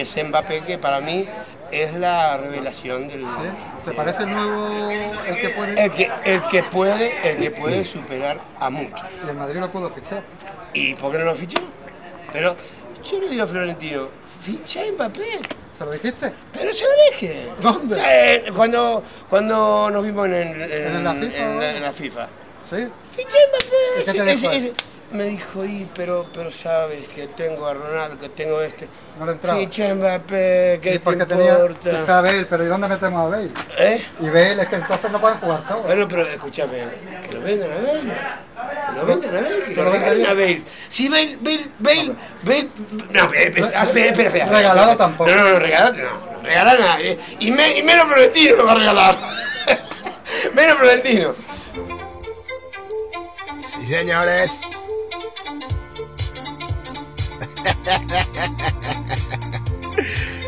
Y ese Mbappé que para mí es la revelación del... ¿Sí? ¿Te parece el nuevo, el que puede? El que, el que puede, el que puede superar a muchos. Y el Madrid lo pudo fichar. ¿Y por qué no lo fichó? Pero yo le digo a Florentino, ficha Mbappé. ¿Se lo dijiste? Pero se lo deje. ¿Dónde? Cuando, cuando nos vimos en, en- ¿En la FIFA? en la- en la FIFA. Sí. Ficha Mbappé. Me dijo, y pero, pero sabes que tengo a Ronaldo, que tengo este. No le entraba. Ficha Mbappé, ¿qué Y te porque tenía importa? Bale, pero ¿y dónde metemos a Bale? ¿Eh? Y Bale es que entonces no pueden jugar todos. Bueno, pero escúchame, que lo vendan a Bale. Que lo vendan a Bale, que lo regalen a. Bale. Si Bale, Bale, Bale, Bale. No, espera, espera, espera. Regalado tampoco. No, no, no, regalado no. No regala a nadie. Y, me- y menos Florentino lo va a regalar. menos Florentino. Sí, señores.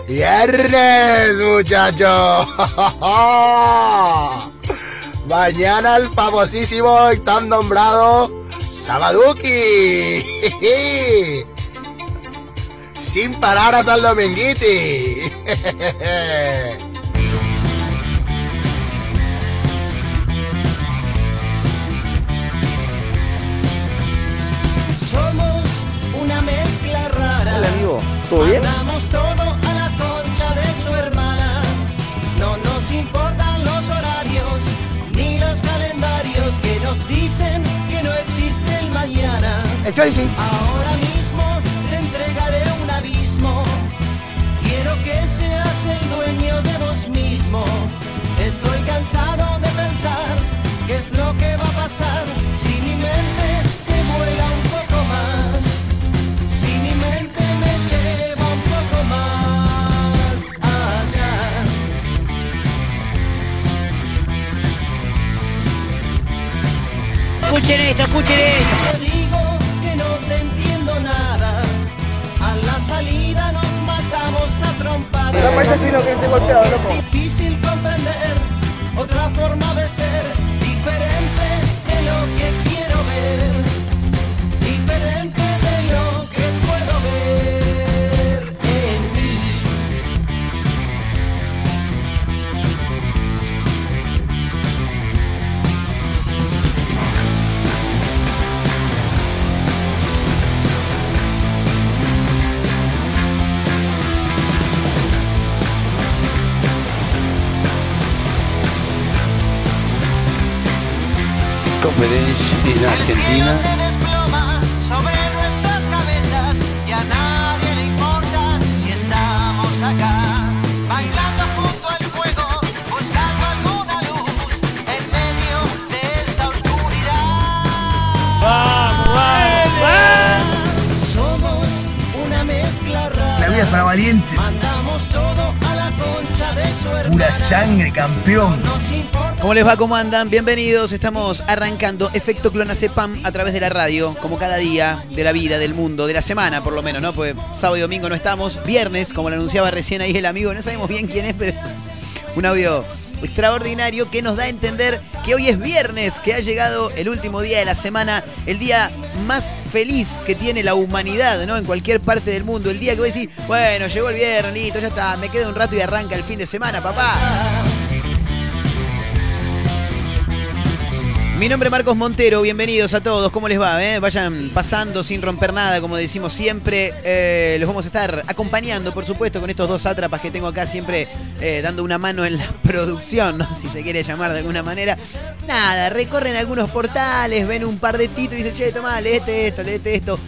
Viernes, muchachos. Mañana el famosísimo y tan nombrado Sabaduki. Sin parar hasta el dominguiti. Hola amigo, ¿todo bien? Mandamos todo a la concha de su hermana. No nos importan los horarios ni los calendarios que nos dicen que no existe el mañana. Ahora mismo te entregaré un abismo. Quiero que seas el dueño de vos mismo. Estoy cansado de pensar qué es lo que va a pasar si mi mente Escuchen esto, escuchen esto. Te digo que no te entiendo nada. A la salida nos matamos a trompadas. Es difícil comprender mandamos todo a la concha de su hermana. Pura sangre, campeón. ¿Cómo les va? ¿Cómo andan? Bienvenidos. Estamos arrancando Efecto Clonacepam a través de la radio, como cada día de la vida, del mundo, de la semana por lo menos, ¿no? Porque sábado y domingo no estamos. Viernes, como lo anunciaba recién ahí el amigo, no sabemos bien quién es, pero es un audio extraordinario que nos da a entender que hoy es viernes, que ha llegado el último día de la semana, el día más feliz que tiene la humanidad, ¿no? En cualquier parte del mundo. El día que voy a decir, bueno, llegó el viernes, listo, ya está, me quedo un rato y arranca el fin de semana, papá. Mi nombre es Marcos Montero, bienvenidos a todos, ¿cómo les va? eh? Vayan pasando sin romper nada, como decimos siempre. Eh, los vamos a estar acompañando, por supuesto, con estos dos sátrapas que tengo acá siempre eh, dando una mano en la producción, si se quiere llamar de alguna manera. Nada, recorren algunos portales, ven un par de títulos y dicen, che, tomá, leete esto, leete esto.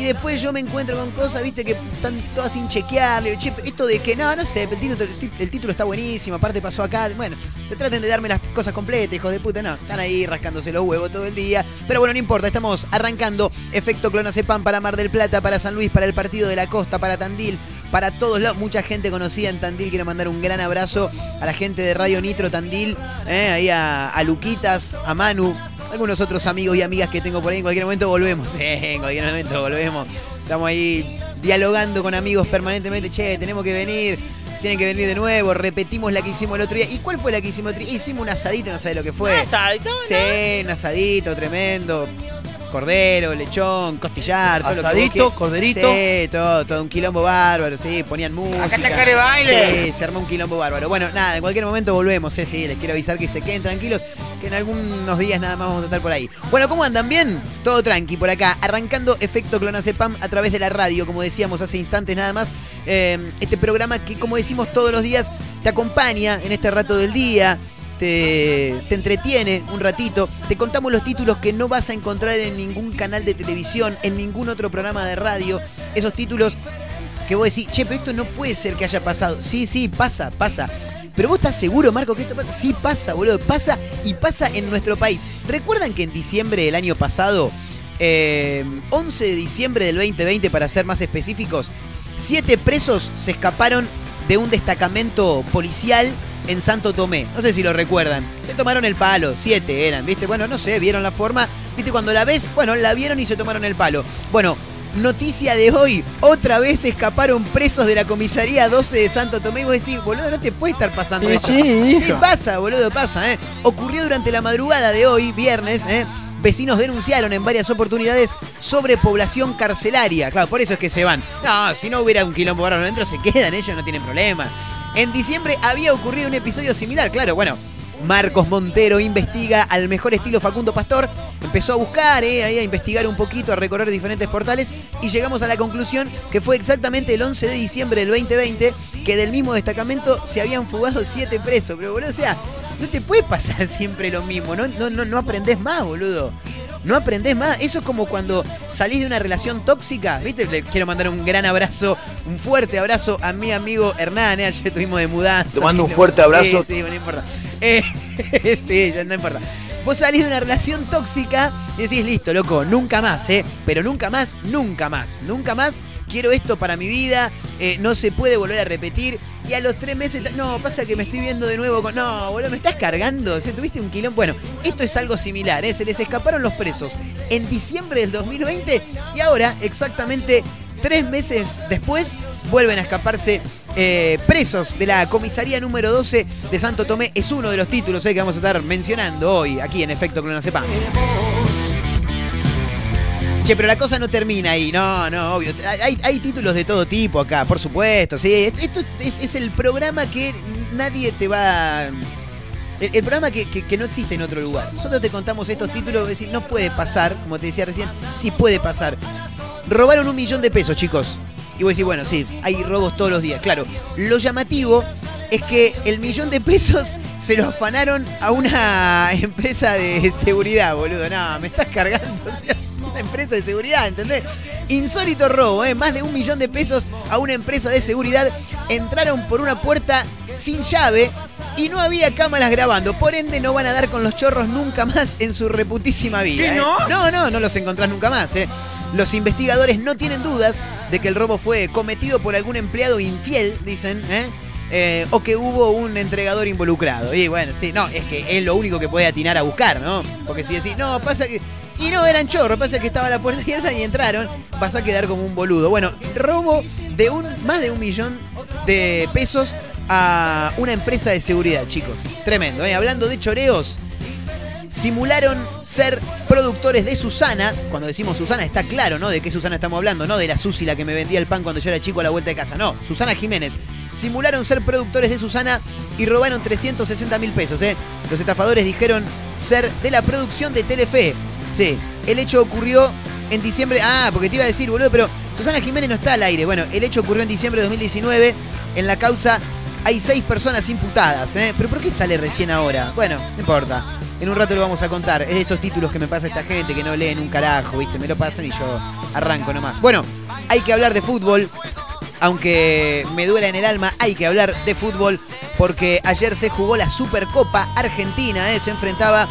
Y después yo me encuentro con cosas, viste, que están todas sin chequear. Esto de que no, no sé, el título, el título está buenísimo, aparte pasó acá. Bueno, se traten de darme las cosas completas, hijos de puta. No, están ahí rascándose los huevos todo el día. Pero bueno, no importa, estamos arrancando efecto Clonacepan para Mar del Plata, para San Luis, para el Partido de la Costa, para Tandil, para todos lados. Mucha gente conocida en Tandil. Quiero mandar un gran abrazo a la gente de Radio Nitro Tandil, eh, ahí a, a Luquitas, a Manu, algunos otros amigos y amigas que tengo por ahí. En cualquier momento volvemos. eh, en cualquier momento volvemos. Estamos ahí dialogando con amigos permanentemente. Che, tenemos que venir. Si tienen que venir de nuevo. Repetimos la que hicimos el otro día. ¿Y cuál fue la que hicimos el otro día? Hicimos un asadito, no sé lo que fue. ¿Un asadito? Sí, un asadito tremendo. Cordero, lechón, costillar, todo lo que Asadito, quieras. corderito. Sí, todo, todo un quilombo bárbaro, sí, ponían música. Acá está Baile. Sí, se armó un quilombo bárbaro. Bueno, nada, en cualquier momento volvemos, eh, sí, les quiero avisar que se queden tranquilos, que en algunos días nada más vamos a estar por ahí. Bueno, ¿cómo andan? ¿Bien? Todo tranqui por acá, arrancando Efecto Clonazepam a través de la radio, como decíamos hace instantes nada más. Eh, este programa que, como decimos todos los días, te acompaña en este rato del día, te, entretiene un ratito, te contamos los títulos que no vas a encontrar en ningún canal de televisión, en ningún otro programa de radio, esos títulos que vos decís, che, pero esto no puede ser que haya pasado. Sí, sí, pasa, pasa. Pero vos estás seguro, Marco, que esto pasa. Sí, pasa, boludo. Pasa y pasa en nuestro país. ¿Recuerdan que en diciembre del año pasado, eh, 11 de diciembre del 2020, para ser más específicos, siete presos se escaparon de un destacamento policial en Santo Tomé. No sé si lo recuerdan. Se tomaron el palo, siete eran, ¿viste? Bueno, no sé, vieron la forma. ¿Viste? Cuando la ves, bueno, la vieron y se tomaron el palo. Bueno, noticia de hoy, otra vez escaparon presos de la comisaría 12 de Santo Tomé. Y vos decís, boludo, no te puede estar pasando Sí, esto. sí, pasa, boludo, pasa, ¿eh? Ocurrió durante la madrugada de hoy, viernes, ¿eh? Vecinos denunciaron en varias oportunidades sobre población carcelaria. Claro, por eso es que se van. No, si no hubiera un quilombo bárbaro dentro, se quedan, ellos no tienen problema. En diciembre había ocurrido un episodio similar, claro, bueno. Marcos Montero investiga al mejor estilo Facundo Pastor. Empezó a buscar, eh, a investigar un poquito, a recorrer diferentes portales y llegamos a la conclusión que fue exactamente el 11 de diciembre del 2020 que del mismo destacamento se habían fugado siete presos. Pero, boludo, o sea, no te puede pasar siempre lo mismo, no, no, no, no aprendés más, boludo. No aprendés más. Eso es como cuando salís de una relación tóxica. ¿Viste? Le quiero mandar un gran abrazo, un fuerte abrazo a mi amigo Hernán. ¿eh? Ayer estuvimos de mudanza. Te mando un fuerte abrazo. Sí, sí, no importa. Eh, sí, ya no importa. Vos salís de una relación tóxica y decís, listo, loco, nunca más, ¿eh? Pero nunca más, nunca más, nunca más. Quiero esto para mi vida, eh, no se puede volver a repetir. Y a los tres meses, no, pasa que me estoy viendo de nuevo con. No, boludo, me estás cargando. O sea, tuviste un quilón. Bueno, esto es algo similar, ¿eh? Se les escaparon los presos en diciembre del 2020 y ahora, exactamente tres meses después, vuelven a escaparse eh, presos de la comisaría número 12 de Santo Tomé. Es uno de los títulos eh, que vamos a estar mencionando hoy aquí en Efecto Clonazepam. Che, pero la cosa no termina ahí, no, no, obvio. Hay, hay títulos de todo tipo acá, por supuesto, sí. Esto es, el programa que nadie te va... El, el programa que, no existe en otro lugar. Nosotros te contamos estos títulos, es decir, no puede pasar, como te decía recién, sí puede pasar. Robaron un millón de pesos, chicos. Y vos decís, bueno, sí, hay robos todos los días. Claro, lo llamativo es que el millón de pesos se lo afanaron a una empresa de seguridad, boludo. No, me estás cargando. Una empresa de seguridad, ¿entendés? Insólito robo, ¿eh? Más de un millón de pesos a una empresa de seguridad. Entraron por una puerta sin llave y no había cámaras grabando. Por ende, no van a dar con los chorros nunca más en su reputísima vida. ¿Qué, ¿eh? no? No, no, no los encontrás nunca más. ¿eh? Los investigadores no tienen dudas de que el robo fue cometido por algún empleado infiel, dicen, ¿eh? Eh, o que hubo un entregador involucrado. Y bueno, sí, no, es que es lo único que puede atinar a buscar, ¿no? Porque si decís, no, pasa que. Y no eran chorros, pasa que estaba la puerta abierta y entraron, vas a quedar como un boludo. Bueno, robo de un más de un millón de pesos a una empresa de seguridad, chicos. Tremendo, ¿eh? Hablando de choreos, simularon ser productores de Susana. Cuando decimos Susana está claro, ¿no? De qué Susana estamos hablando, no de la Susi la que me vendía el pan cuando yo era chico a la vuelta de casa. No, Susana Jiménez. Simularon ser productores de Susana y robaron 360 mil pesos, ¿eh? Los estafadores dijeron ser de la producción de Telefe. Sí, el hecho ocurrió en diciembre. Ah, porque te iba a decir, boludo, pero Susana Jiménez no está al aire. Bueno, el hecho ocurrió en diciembre de 2019. En la causa hay seis personas imputadas, ¿eh? ¿Pero por qué sale recién ahora? Bueno, no importa. En un rato lo vamos a contar. Es de estos títulos que me pasa esta gente que no leen un carajo, ¿viste? Me lo pasan y yo arranco nomás. Bueno, hay que hablar de fútbol. Aunque me duela en el alma, hay que hablar de fútbol porque ayer se jugó la Supercopa Argentina. ¿eh? Se enfrentaba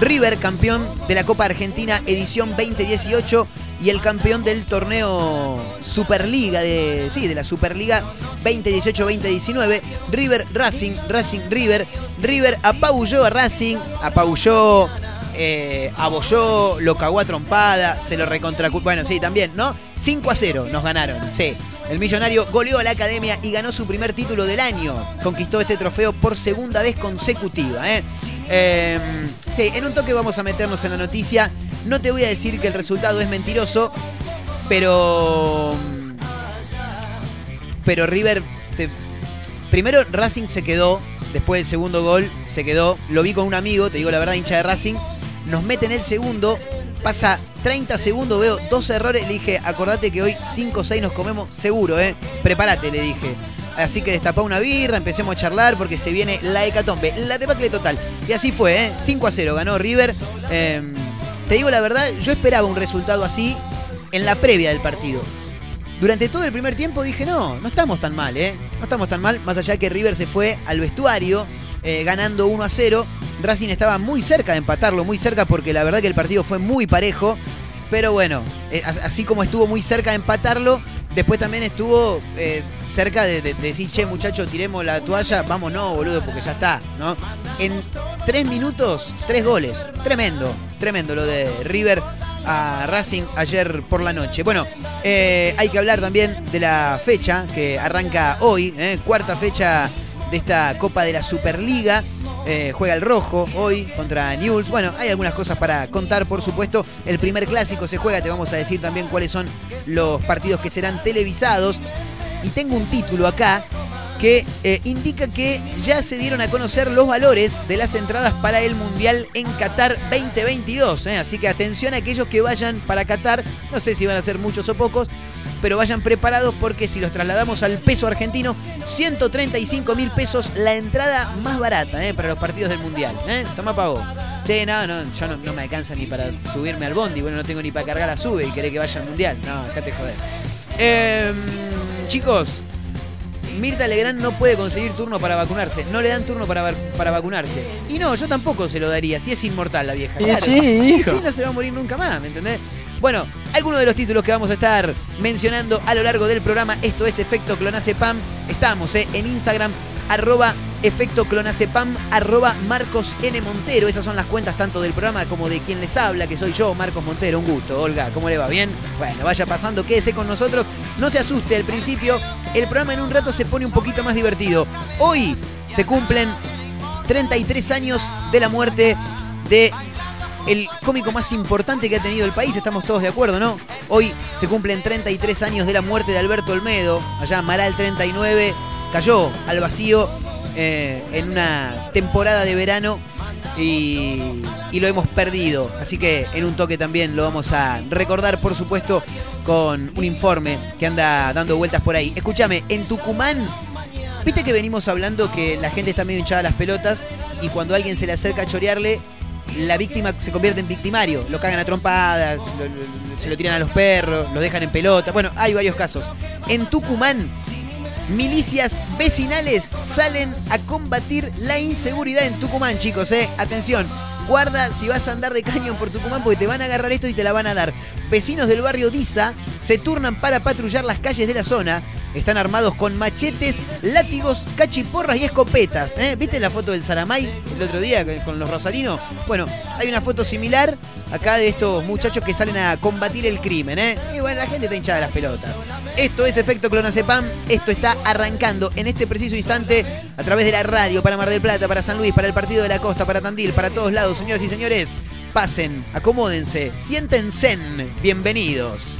River, campeón de la Copa Argentina edición 2018 y el campeón del torneo Superliga de sí, de la Superliga 2018-2019, River Racing, Racing River, River apabulló a Racing, apabulló eh, abolló, lo cagó a trompada, se lo recontra... Bueno, sí, también, ¿no? 5 a 0 nos ganaron, sí. El millonario goleó a la academia y ganó su primer título del año. Conquistó este trofeo por segunda vez consecutiva, ¿eh? Eh, sí, en un toque vamos a meternos en la noticia. No te voy a decir que el resultado es mentiroso, pero. Pero River. Primero Racing se quedó. Después del segundo gol se quedó. Lo vi con un amigo, te digo la verdad, hincha de Racing. Nos meten el segundo. Pasa 30 segundos, veo dos errores. Le dije, acordate que hoy 5 o 6 nos comemos seguro, ¿eh? Prepárate, le dije. Así que destapá una birra, empecemos a charlar porque se viene la hecatombe, la debacle total. Y así fue, ¿eh? 5 a 0 ganó River. Eh, te digo la verdad, yo esperaba un resultado así en la previa del partido. Durante todo el primer tiempo dije, no, no estamos tan mal, ¿eh? No estamos tan mal, más allá que River se fue al vestuario eh, ganando 1 a 0. Racing estaba muy cerca de empatarlo, muy cerca porque la verdad que el partido fue muy parejo. Pero bueno, eh, así como estuvo muy cerca de empatarlo, después también estuvo eh, cerca de, de- de decir, che, muchachos, tiremos la toalla, vamos, no, boludo, porque ya está, ¿no? En tres minutos, tres goles. Tremendo, tremendo lo de River a Racing ayer por la noche. Bueno, eh, hay que hablar también de la fecha que arranca hoy, eh, cuarta fecha de esta Copa de la Superliga. Eh, juega el rojo hoy contra Newell's. Bueno, hay algunas cosas para contar, por supuesto. El primer clásico se juega, te vamos a decir también cuáles son los partidos que serán televisados. Y tengo un título acá que eh, indica que ya se dieron a conocer los valores de las entradas para el Mundial en Qatar 2022. ¿eh? Así que atención a aquellos que vayan para Qatar, no sé si van a ser muchos o pocos, pero vayan preparados porque si los trasladamos al peso argentino, 135 mil pesos la entrada más barata ¿eh? para los partidos del Mundial. ¿eh? Toma pago. Sí, no, no, yo no, no me alcanza ni para subirme al bondi, bueno, no tengo ni para cargar la sube y querés que vaya al Mundial. No, déjate joder. Em, chicos, Mirta Legrand no puede conseguir turno para vacunarse. No le dan turno para, para vacunarse. Y no, yo tampoco se lo daría. Si es inmortal la vieja. Claro. sí, hijo. sí, no se va a morir nunca más, ¿me entendés? Bueno, algunos de los títulos que vamos a estar mencionando a lo largo del programa. Esto es Efecto Clonacepam. Estamos eh, en Instagram, arroba Efecto Clonacepam, arroba Marcos N. Montero. Esas son las cuentas tanto del programa como de quien les habla, que soy yo, Marcos Montero. Un gusto, Olga. ¿Cómo le va? ¿Bien? Bueno, vaya pasando, quédese con nosotros. No se asuste al principio. El programa en un rato se pone un poquito más divertido. Hoy se cumplen 33 años de la muerte de el cómico más importante que ha tenido el país, estamos todos de acuerdo, ¿no? Hoy se cumplen 33 años de la muerte de Alberto Olmedo, allá Maral 39, cayó al vacío eh, en una temporada de verano y, y lo hemos perdido. Así que en un toque también lo vamos a recordar, por supuesto, con un informe que anda dando vueltas por ahí. Escúchame, en Tucumán Viste que venimos hablando que la gente está medio hinchada a las pelotas y cuando alguien se le acerca a chorearle, la víctima se convierte en victimario. Lo cagan a trompadas, se lo tiran a los perros, lo dejan en pelota. Bueno, hay varios casos. En Tucumán, milicias vecinales salen a combatir la inseguridad en Tucumán, chicos. Eh. Atención, guarda si vas a andar de cañón por Tucumán porque te van a agarrar esto y te la van a dar. Vecinos del barrio Diza se turnan para patrullar las calles de la zona. Están armados con machetes, látigos, cachiporras y escopetas. ¿eh? ¿Viste la foto del Saramay el otro día con- los rosarinos? Bueno, hay una foto similar acá de estos muchachos que salen a combatir el crimen. ¿eh? Y bueno, la gente está hinchada de las pelotas. Esto es Efecto Clonacepam. Esto está arrancando en este preciso instante a través de la radio para Mar del Plata, para San Luis, para el Partido de la Costa, para Tandil, para todos lados. Señoras y señores, pasen, acomódense, siéntense. Bienvenidos.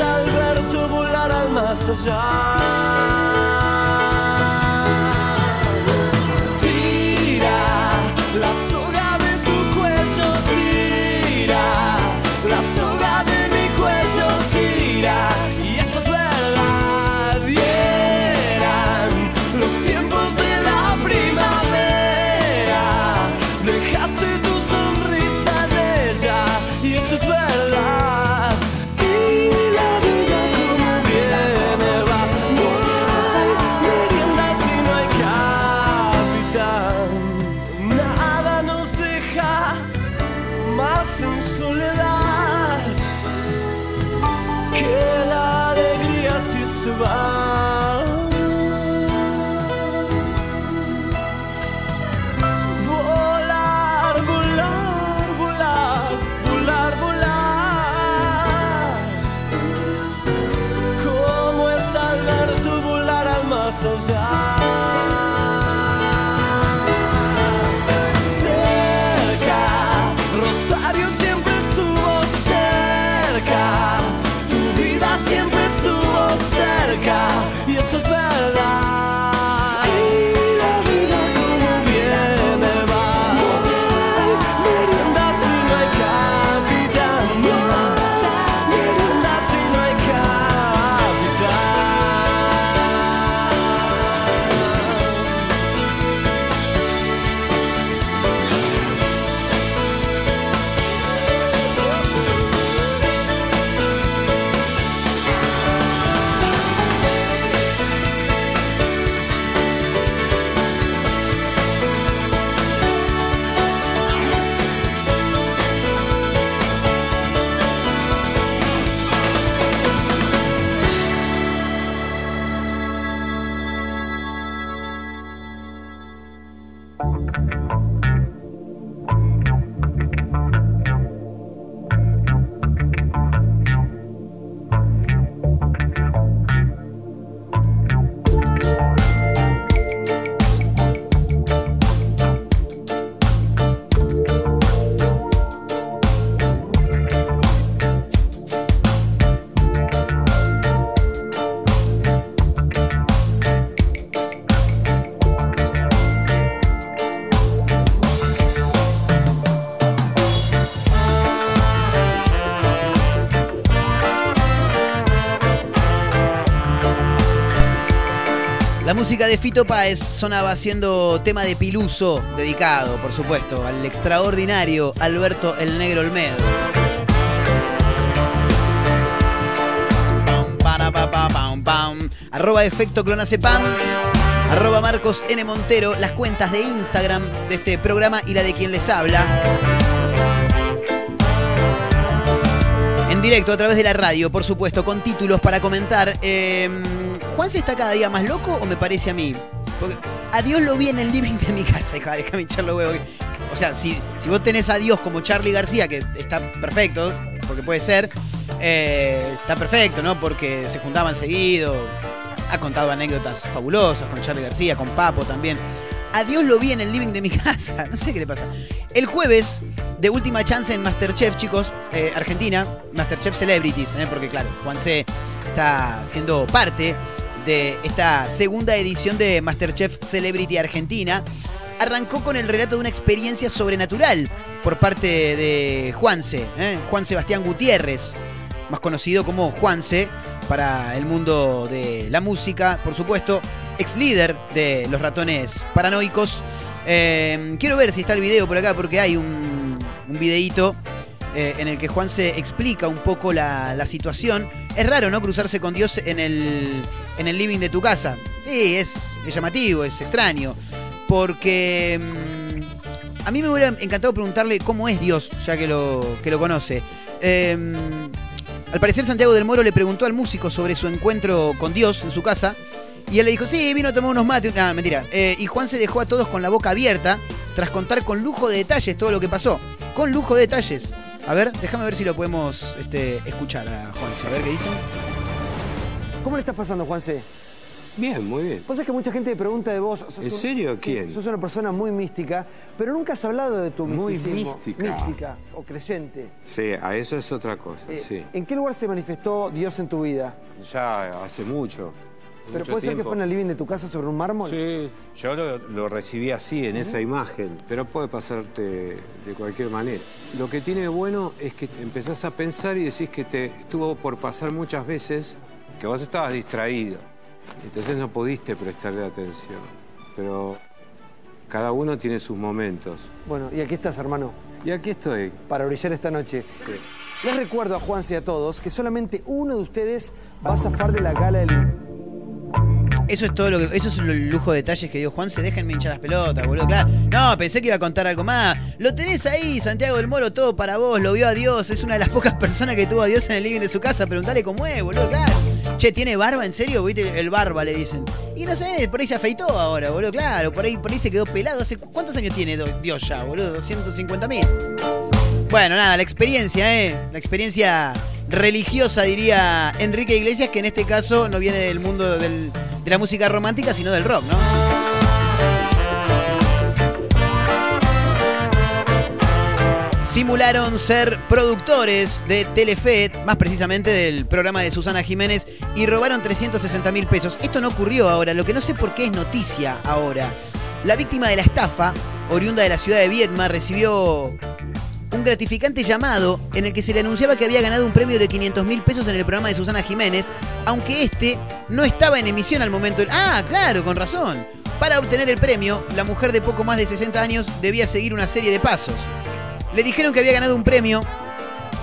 al verte volar al más allá. Música de Fito Páez sonaba siendo tema de Piluso, dedicado, por supuesto, al extraordinario Alberto el Negro Olmedo. Arroba efecto clonazepam. Arroba Marcos N. Montero. Las cuentas de Instagram de este programa y la de quien les habla. En directo a través de la radio, por supuesto, con títulos para comentar. Eh, ¿Juan se está cada día más loco o me parece a mí? Porque a Dios lo vi en el living de mi casa, hija, déjame echarlo huevo. O sea, si, vos tenés a Dios como Charlie García, que está perfecto, porque puede ser, eh, está perfecto, ¿no? Porque se juntaban seguido, ha contado anécdotas fabulosas con Charlie García, con Papo también. A Dios lo vi en el living de mi casa, no sé qué le pasa. El jueves, de última chance en Masterchef, chicos, eh, Argentina, Masterchef Celebrities, ¿eh? porque claro, Juan C está siendo parte de esta segunda edición de Masterchef Celebrity Argentina. Arrancó con el relato de una experiencia sobrenatural por parte de Juanse, ¿eh? Juan Sebastián Gutiérrez, más conocido como Juanse para el mundo de la música, por supuesto, ex líder de los ratones paranoicos. Eh, quiero ver si está el video por acá porque hay un, un videíto eh, en el que Juan se explica un poco la, la situación. Es raro, ¿no? Cruzarse con Dios en el, en el living de tu casa. Sí, es, llamativo, es extraño. Porque mm, a mí me hubiera encantado preguntarle cómo es Dios, ya que lo, que lo conoce. Eh, al parecer Santiago del Moro le preguntó al músico sobre su encuentro con Dios en su casa. Y él le dijo, sí, vino a tomar unos mates. Ah, mentira. Eh, y Juan se dejó a todos con la boca abierta tras contar con lujo de detalles todo lo que pasó. Con lujo de detalles. A ver, déjame ver si lo podemos este, escuchar a Juanse. A ver qué dicen. ¿Cómo le estás pasando, Juanse? Bien, muy bien. Vos sabés que mucha gente te pregunta de vos. sos ¿En serio? sí, ¿Quién? sos una persona muy mística, pero nunca has hablado de tu Muy misticismo. mística. Mística o creyente. Sí, a eso es otra cosa, Eh, sí. ¿En qué lugar se manifestó Dios en tu vida? Ya hace mucho. ¿Pero puede ser que fue en el living de tu casa sobre un mármol? Sí, yo lo, lo recibí así, en esa imagen, pero puede pasarte de cualquier manera. Lo que tiene de bueno es que empezás a pensar y decís que te estuvo por pasar muchas veces que vos estabas distraído, entonces no pudiste prestarle atención. Pero cada uno tiene sus momentos. Bueno, y aquí estás, hermano, Y aquí estoy. para brillar esta noche. Les recuerdo a Juanse y a todos que solamente uno de ustedes va a zafar de la gala del... Eso es todo lo que. Eso es el lujo de detalles que dio Juan. Se dejen hinchar las pelotas, boludo. Claro. No, pensé que iba a contar algo más. Lo tenés ahí, Santiago del Moro, todo para vos. Lo vio a Dios. Es una de las pocas personas que tuvo a Dios en el living de su casa. Preguntale cómo es, boludo. Claro. Che, ¿tiene barba en serio? ¿Viste? El barba le dicen. Y no sé, por ahí se afeitó ahora, boludo. Claro, por ahí, por ahí se quedó pelado. ¿Cuántos años tiene Dios ya, boludo? 250 mil. Bueno, nada, la experiencia, ¿eh? La experiencia religiosa, diría Enrique Iglesias, que en este caso no viene del mundo de la música romántica, sino del rock, ¿no? Simularon ser productores de Telefe, más precisamente del programa de Susana Jiménez, y robaron 360 mil pesos. Esto no ocurrió ahora, lo que no sé por qué es noticia ahora. La víctima de la estafa, oriunda de la ciudad de Viedma, recibió un gratificante llamado en el que se le anunciaba que había ganado un premio de 500 mil pesos en el programa de Susana Jiménez, aunque este no estaba en emisión al momento. Ah, claro, con razón. Para obtener el premio, la mujer de poco más de 60 años debía seguir una serie de pasos. Le dijeron que había ganado un premio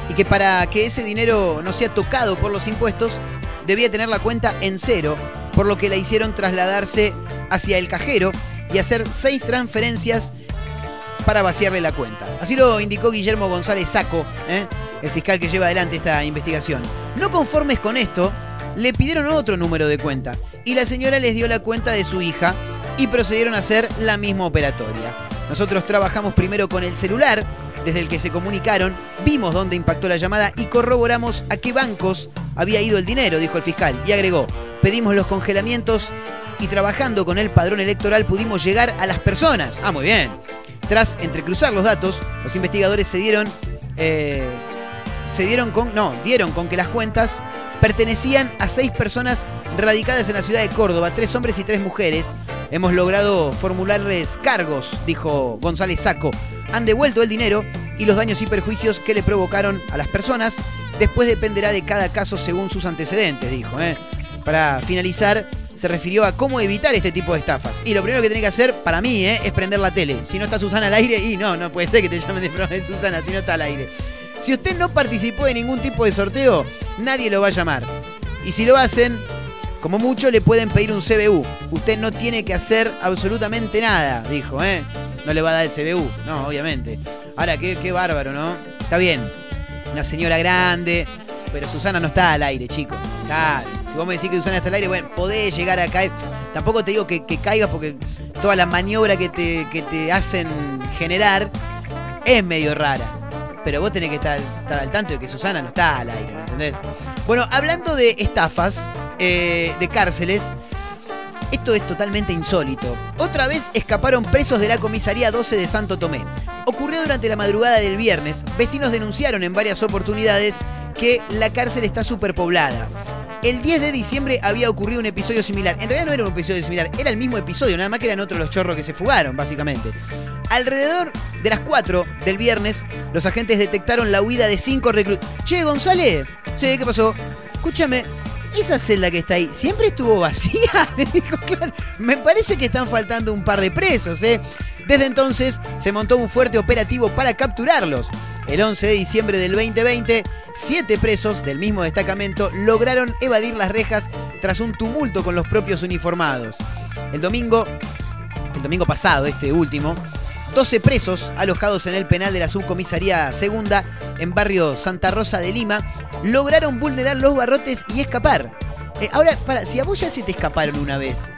y que para que ese dinero no sea tocado por los impuestos, debía tener la cuenta en cero, por lo que la hicieron trasladarse hacia el cajero y hacer seis transferencias para vaciarle la cuenta. Así lo indicó Guillermo González Saco, ¿eh? el fiscal que lleva adelante esta investigación. No conformes con esto, le pidieron otro número de cuenta y la señora les dio la cuenta de su hija y procedieron a hacer la misma operatoria. Nosotros trabajamos primero con el celular, desde el que se comunicaron, vimos dónde impactó la llamada y corroboramos a qué bancos había ido el dinero, dijo el fiscal, y agregó, pedimos los congelamientos y trabajando con el padrón electoral pudimos llegar a las personas. Ah, muy bien. Tras entrecruzar los datos, los investigadores se dieron, eh, se dieron con, no, dieron con que las cuentas pertenecían a seis personas radicadas en la ciudad de Córdoba, tres hombres y tres mujeres. Hemos logrado formularles cargos, dijo González Saco. Han devuelto el dinero y los daños y perjuicios que le provocaron a las personas. Después dependerá de cada caso según sus antecedentes, dijo. ¿eh? Para finalizar, se refirió a cómo evitar este tipo de estafas. Y lo primero que tiene que hacer, para mí, ¿eh? es prender la tele. Si no está Susana al aire, y no, no puede ser que te llamen de programa de Susana si no está al aire. Si usted no participó en ningún tipo de sorteo, nadie lo va a llamar. Y si lo hacen, como mucho le pueden pedir un CBU. Usted no tiene que hacer absolutamente nada, dijo, ¿eh? No le va a dar el CBU, no, obviamente. Ahora, qué, qué bárbaro, ¿no? Está bien, una señora grande, pero Susana no está al aire, chicos. Claro, vos me decís que Susana está al aire, bueno, podés llegar a caer. Tampoco te digo que, caigas porque toda la maniobra que te, que te hacen generar es medio rara. Pero vos tenés que estar, estar al tanto de que Susana no está al aire, ¿me entendés? Bueno, hablando de estafas, eh, de cárceles, esto es totalmente insólito. Otra vez escaparon presos de la comisaría 12 de Santo Tomé. Ocurrió durante la madrugada del viernes. Vecinos denunciaron en varias oportunidades que la cárcel está superpoblada. El 10 de diciembre había ocurrido un episodio similar. En realidad no era un episodio similar, era el mismo episodio, nada más que eran otros los chorros que se fugaron, básicamente. Alrededor de las 4 del viernes, los agentes detectaron la huida de cinco reclusos. Che, González, che, ¿qué pasó? Escúchame, esa celda que está ahí, ¿siempre estuvo vacía? Le dijo, claro, me parece que están faltando un par de presos, ¿eh? Desde entonces se montó un fuerte operativo para capturarlos. El 11 de diciembre del 2020, siete presos del mismo destacamento lograron evadir las rejas tras un tumulto con los propios uniformados. El domingo, el domingo pasado, este último, 12 presos alojados en el penal de la subcomisaría segunda en barrio Santa Rosa de Lima lograron vulnerar los barrotes y escapar. Eh, ahora, para, si a vos ya se te escaparon una vez,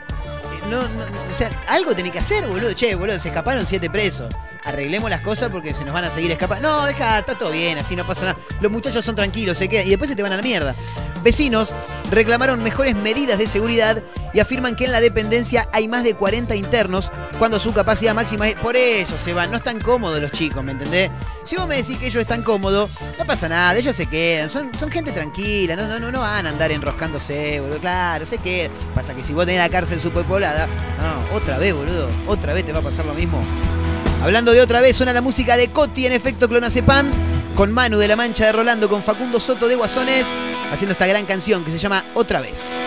no, no, o sea, algo tenés que hacer, boludo. Che, boludo, se escaparon siete presos. Arreglemos las cosas porque se nos van a seguir escapando. No, deja, está todo bien, así no pasa nada. Los muchachos son tranquilos, se quedan y después se te van a la mierda. Vecinos reclamaron mejores medidas de seguridad y afirman que en la dependencia hay más de 40 internos cuando su capacidad máxima es... Por eso se van, no están cómodos los chicos, ¿me entendés? Si vos me decís que ellos están cómodos, no pasa nada, ellos se quedan, son, son gente tranquila, no, no, no, no van a andar enroscándose, boludo, claro, se quedan. Pasa que si vos tenés la cárcel superpoblada, no, otra vez, boludo, otra vez te va a pasar lo mismo. Hablando de otra vez, suena la música de Coti en efecto Clonazepam, con Manu de la Mancha de Rolando, con Facundo Soto de Guasones, haciendo esta gran canción que se llama Otra vez.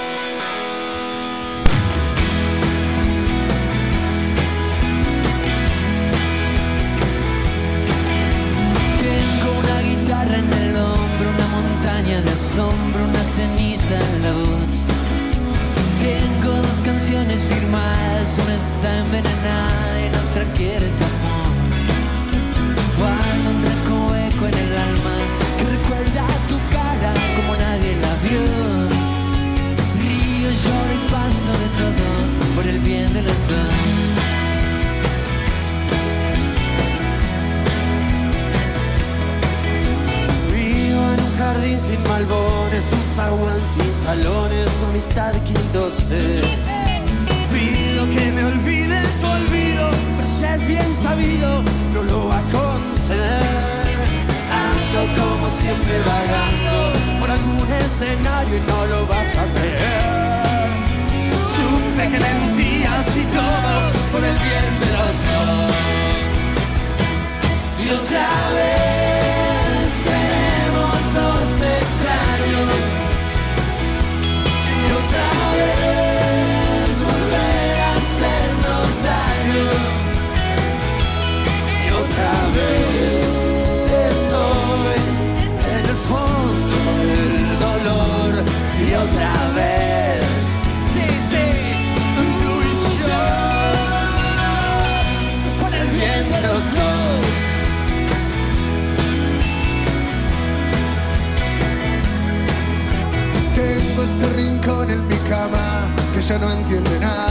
Ya no entiende nada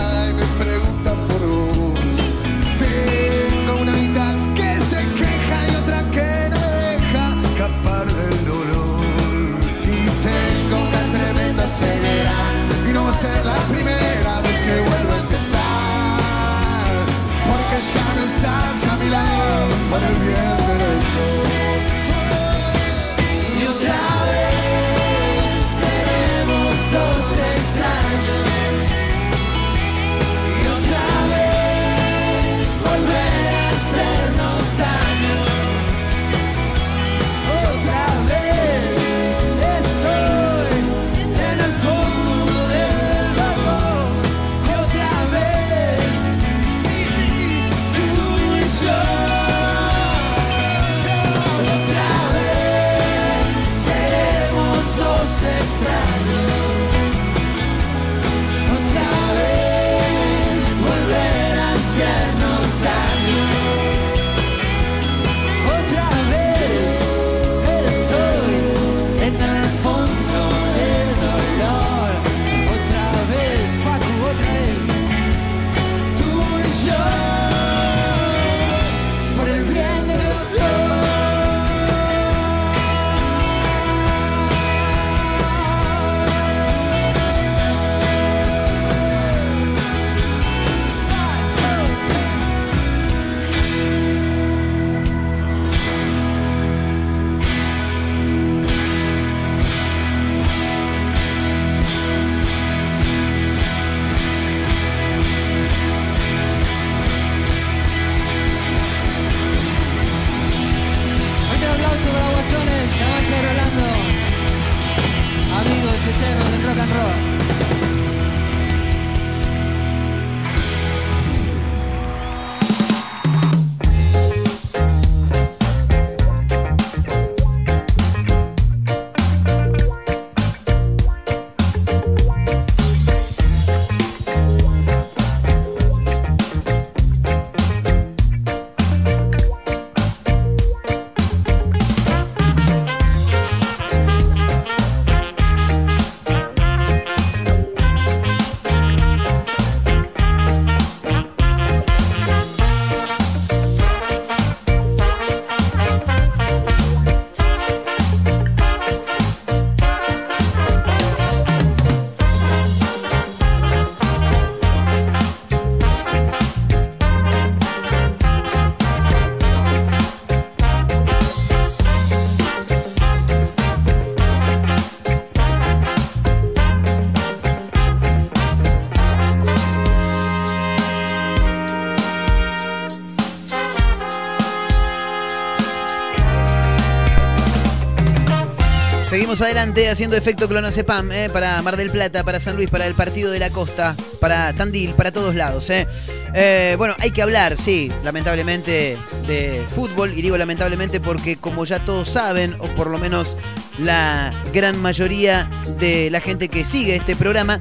Adelante haciendo efecto clonazepam eh, para Mar del Plata, para San Luis, para el Partido de la Costa, para Tandil, para todos lados. eh. Eh, bueno, hay que hablar, sí, lamentablemente, de fútbol. Y digo lamentablemente porque como ya todos saben, o por lo menos la gran mayoría de la gente que sigue este programa,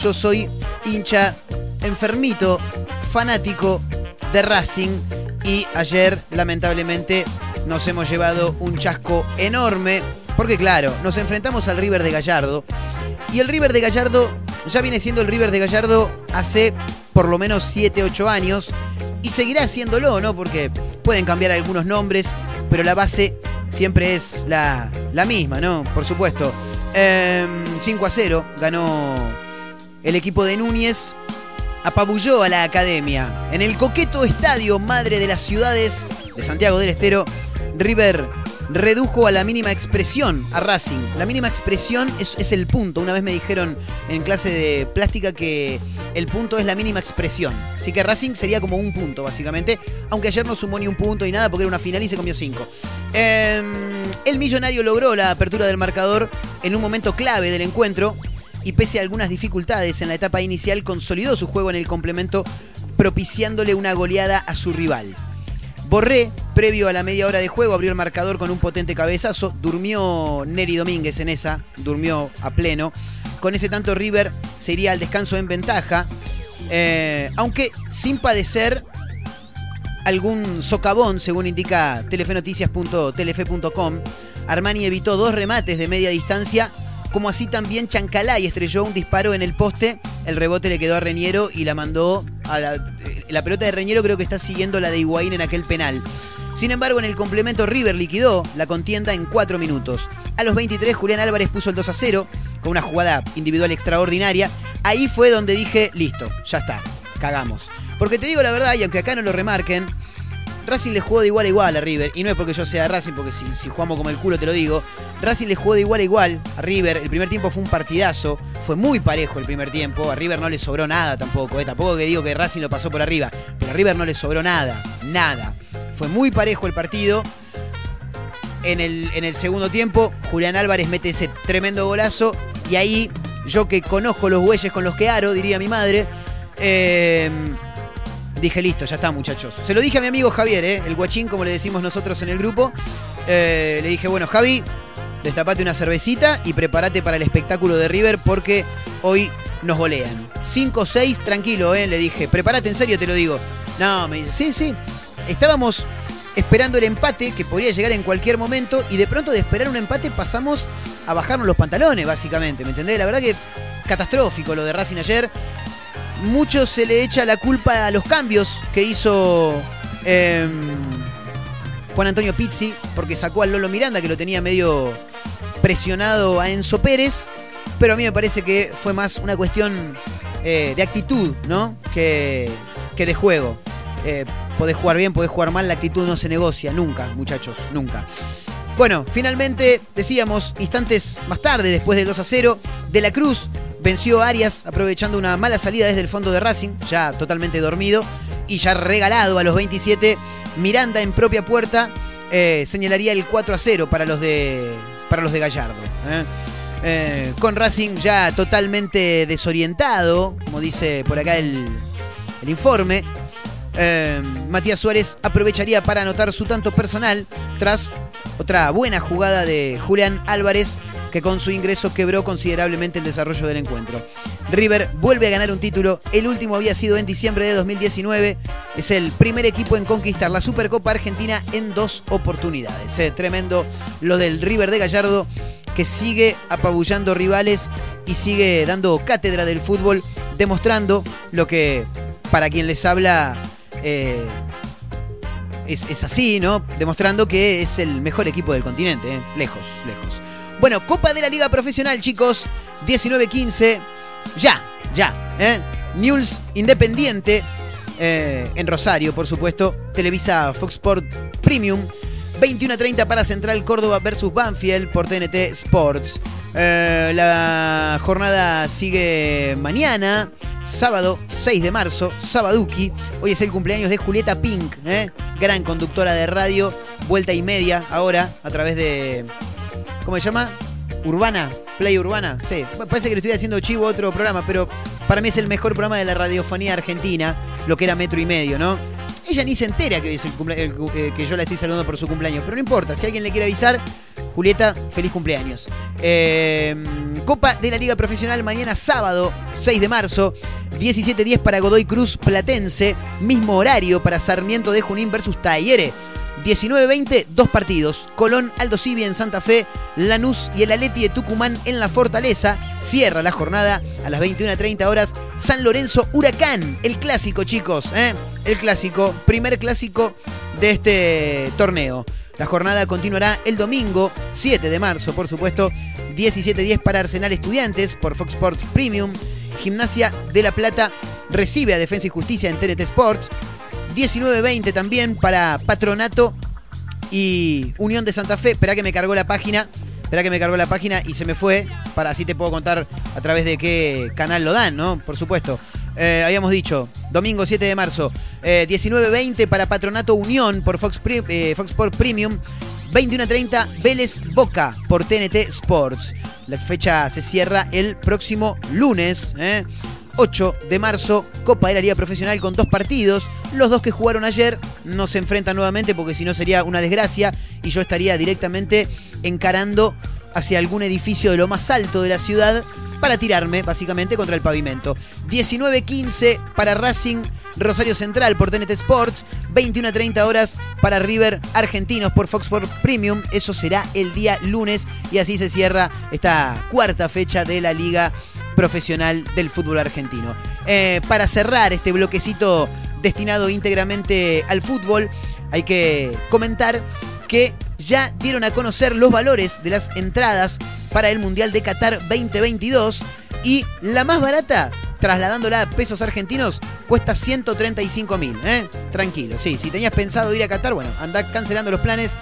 yo soy hincha enfermito, fanático de Racing. Y ayer, lamentablemente, nos hemos llevado un chasco enorme. Porque claro, nos enfrentamos al River de Gallardo. Y el River de Gallardo ya viene siendo el River de Gallardo hace por lo menos 7, 8 años. Y seguirá haciéndolo, ¿no? Porque pueden cambiar algunos nombres, pero la base siempre es la, la misma, ¿no? Por supuesto. Em, 5 a 0 ganó el equipo de Núñez. Apabulló a la academia. En el coqueto estadio Madre de las Ciudades de Santiago del Estero, River redujo a la mínima expresión a Racing. La mínima expresión es, el punto. Una vez me dijeron en clase de plástica que el punto es la mínima expresión. Así que Racing sería como un punto, básicamente. Aunque ayer no sumó ni un punto ni nada porque era una final y se comió cinco. Em, el millonario logró la apertura del marcador en un momento clave del encuentro y pese a algunas dificultades en la etapa inicial consolidó su juego en el complemento propiciándole una goleada a su rival. Borré, previo a la media hora de juego, abrió el marcador con un potente cabezazo. Durmió Neri Domínguez en esa, durmió a pleno. Con ese tanto River se iría al descanso en ventaja, eh, aunque sin padecer algún socavón, según indica telefenoticias.telefe.com. Armani evitó dos remates de media distancia, como así también Chancalay estrelló un disparo en el poste, el rebote le quedó a Reñero y la mandó a la, eh, la pelota de Reñero creo que está siguiendo la de Higuaín en aquel penal. Sin embargo, en el complemento River liquidó la contienda en 4 minutos. A los 23 Julián Álvarez puso el 2 a 0 con una jugada individual extraordinaria. Ahí fue donde dije, listo, ya está, cagamos. Porque te digo la verdad, y aunque acá no lo remarquen, Racing le jugó de igual a igual a River. Y no es porque yo sea de Racing, porque si, si jugamos como el culo te lo digo. Racing le jugó de igual a igual a River. El primer tiempo fue un partidazo. Fue muy parejo el primer tiempo. A River no le sobró nada tampoco. eh. Tampoco que digo que Racing lo pasó por arriba. Pero a River no le sobró nada. Nada. Fue muy parejo el partido. En el, en el segundo tiempo, Julián Álvarez mete ese tremendo golazo. Y ahí, yo que conozco los bueyes con los que aro, diría mi madre. eh, Dije, listo, ya está, muchachos. Se lo dije a mi amigo Javier, ¿eh? el guachín, como le decimos nosotros en el grupo. Eh, le dije, bueno, Javi, destapate una cervecita y prepárate para el espectáculo de River porque hoy nos golean. 5-6, tranquilo, ¿eh? le dije, prepárate en serio, te lo digo. No, me dice, sí, sí. Estábamos esperando el empate, que podría llegar en cualquier momento, y de pronto de esperar un empate pasamos a bajarnos los pantalones, básicamente, ¿me entendés? La verdad que catastrófico lo de Racing ayer mucho se le echa la culpa a los cambios que hizo eh, Juan Antonio Pizzi, porque sacó al Lolo Miranda, que lo tenía medio presionado a Enzo Pérez, pero a mí me parece que fue más una cuestión eh, de actitud, ¿no? Que, que de juego. Eh, podés jugar bien, podés jugar mal, la actitud no se negocia, nunca, muchachos, nunca. Bueno, finalmente, decíamos, instantes más tarde, después del 2 a 0, De la Cruz venció Arias aprovechando una mala salida desde el fondo de Racing, ya totalmente dormido, y ya regalado a los 27, Miranda en propia puerta eh, señalaría el 4 a 0 para los de, para los de Gallardo. ¿eh? Eh, con Racing ya totalmente desorientado, como dice por acá el, el informe. Matías Suárez aprovecharía para anotar su tanto personal tras otra buena jugada de Julián Álvarez que con su ingreso quebró considerablemente el desarrollo del encuentro. River vuelve a ganar un título, el último había sido en diciembre de 2019, es el primer equipo en conquistar la Supercopa Argentina en dos oportunidades. Eh, tremendo lo del River de Gallardo que sigue apabullando rivales y sigue dando cátedra del fútbol, demostrando lo que para quien les habla eh, es, así, ¿no? Demostrando que es el mejor equipo del continente, ¿eh? lejos, lejos. Bueno, Copa de la Liga Profesional, chicos. 19-15. Ya, ya. ¿eh? News Independiente. eh, en Rosario, por supuesto. Televisa Fox Sport Premium. 21-30 para Central Córdoba versus Banfield por TNT Sports. Eh, la jornada sigue mañana, sábado 6 de marzo, Sabaduki. Hoy es el cumpleaños de Julieta Pink, ¿eh? gran conductora de radio, vuelta y media ahora a través de ¿Cómo se llama? Urbana, Play Urbana. Sí, parece que le estoy haciendo chivo otro programa, pero para mí es el mejor programa de la radiofonía argentina, lo que era metro y medio, ¿no? Ella ni se entera que, es el el eh, que yo la estoy saludando por su cumpleaños, pero no importa, si alguien le quiere avisar, Julieta, feliz cumpleaños. Eh, Copa de la Liga Profesional mañana sábado, 6 de marzo, 17.10 para Godoy Cruz Platense, mismo horario para Sarmiento de Junín versus Talleres. 19-20, dos partidos. Colón, Aldo Civi en Santa Fe, Lanús y el Aleti de Tucumán en la Fortaleza. Cierra la jornada a las 21.30 horas. San Lorenzo Huracán, el clásico, chicos. ¿eh? El clásico, primer clásico de este torneo. La jornada continuará el domingo, 7 de marzo, por supuesto, 17.10 para Arsenal Estudiantes por Fox Sports Premium. Gimnasia de La Plata recibe a Defensa y Justicia en TNT Sports. 19.20 también para Patronato y Unión de Santa Fe. Espera que me cargó la página. Espera que me cargó la página y se me fue. Para así te puedo contar a través de qué canal lo dan, ¿no? Por supuesto. Eh, habíamos dicho, domingo 7 de marzo, eh, 19.20 para Patronato Unión por Fox, eh, Fox Sport Premium. 21.30 Vélez Boca por TNT Sports. La fecha se cierra el próximo lunes. ¿Eh? 8 de marzo, Copa de la Liga Profesional con dos partidos. Los dos que jugaron ayer no se enfrentan nuevamente porque si no sería una desgracia y yo estaría directamente encarando hacia algún edificio de lo más alto de la ciudad para tirarme básicamente contra el pavimento. 19.15 para Racing Rosario Central por TNT Sports, 21 a 30 horas para River Argentinos por Fox Sports Premium. Eso será el día lunes y así se cierra esta cuarta fecha de la Liga Profesional del Fútbol Argentino. Eh, para cerrar este bloquecito destinado íntegramente al fútbol, hay que comentar que ya dieron a conocer los valores de las entradas para el Mundial de Qatar 2022 y la más barata, trasladándola a pesos argentinos, cuesta 135 mil. ¿eh? Tranquilo, sí, si tenías pensado ir a Qatar, bueno, anda cancelando los planes.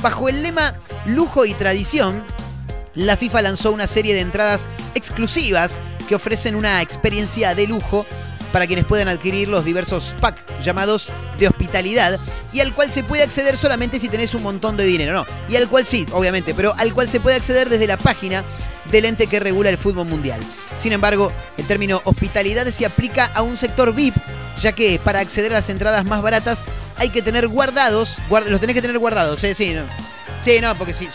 Bajo el lema lujo y tradición, la FIFA lanzó una serie de entradas exclusivas que ofrecen una experiencia de lujo para quienes puedan adquirir los diversos packs llamados de hospitalidad y al cual se puede acceder solamente si tenés un montón de dinero, ¿no? Y al cual sí, obviamente, pero al cual se puede acceder desde la página del ente que regula el fútbol mundial. Sin embargo, el término hospitalidad se aplica a un sector VIP, ya que para acceder a las entradas más baratas hay que tener guardados, guard- los tenés que tener guardados, ¿eh? Sí, no. Sí, no, porque si,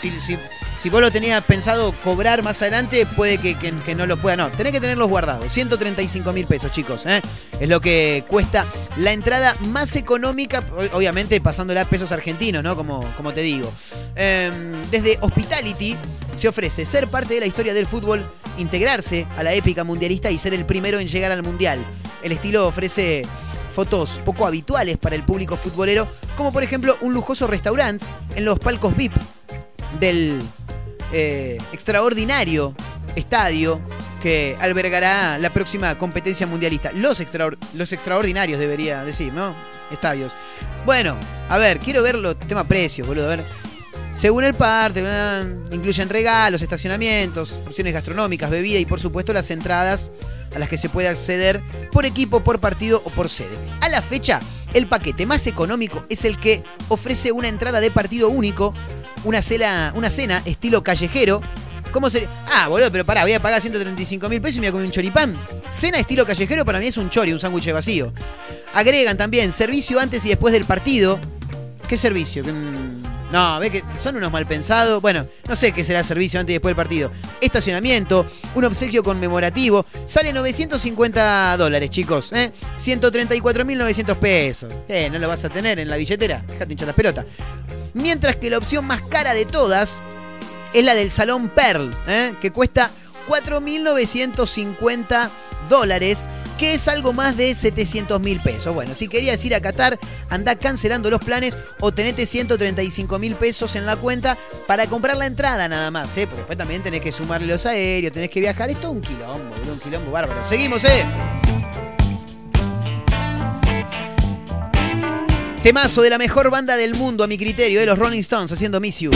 si vos lo tenías pensado cobrar más adelante, puede que, que- no lo pueda. No, tenés que tenerlos guardados. 135 mil pesos, chicos. ¿eh? Es lo que cuesta la entrada más económica, obviamente pasándola a pesos argentinos, ¿no? Como, como te digo. Em, desde Hospitality se ofrece ser parte de la historia del fútbol, integrarse a la épica mundialista y ser el primero en llegar al mundial. El estilo ofrece fotos poco habituales para el público futbolero, como por ejemplo un lujoso restaurante en los palcos VIP del eh, extraordinario estadio que albergará la próxima competencia mundialista. Los, los extraordinarios debería decir, ¿no? Estadios. Bueno, a ver, quiero ver los tema precios, boludo. A ver. Según el parte, incluyen regalos, estacionamientos, opciones gastronómicas, bebida y por supuesto las entradas a las que se puede acceder por equipo, por partido o por sede. A la fecha, el paquete más económico es el que ofrece una entrada de partido único, una cena, una cena estilo callejero. ¿Cómo sería? Ah, boludo, pero pará, voy a pagar 135 mil pesos y me voy a comer un choripán. Cena estilo callejero para mí es un chori, un sándwich vacío. Agregan también servicio antes y después del partido. ¿Qué servicio? Mm, No, ve que son unos mal pensados. Bueno, no sé qué será servicio antes y después del partido. Estacionamiento, un obsequio conmemorativo. Sale 950 dólares, chicos. ¿eh? 134.900 pesos. Eh, no lo vas a tener en la billetera. Déjate hinchar las pelotas. Mientras que la opción más cara de todas es la del Salón Pearl, ¿eh? que cuesta 4.950 dólares, que es algo más de 700 mil pesos. Bueno, si querías ir a Qatar, anda cancelando los planes o tenete 135 mil pesos en la cuenta para comprar la entrada nada más, ¿eh? porque después también tenés que sumarle los aéreos, tenés que viajar. Esto es un quilombo, un quilombo bárbaro. Seguimos, ¿eh? Temazo de la mejor banda del mundo, a mi criterio, de los Rolling Stones haciendo Miss You.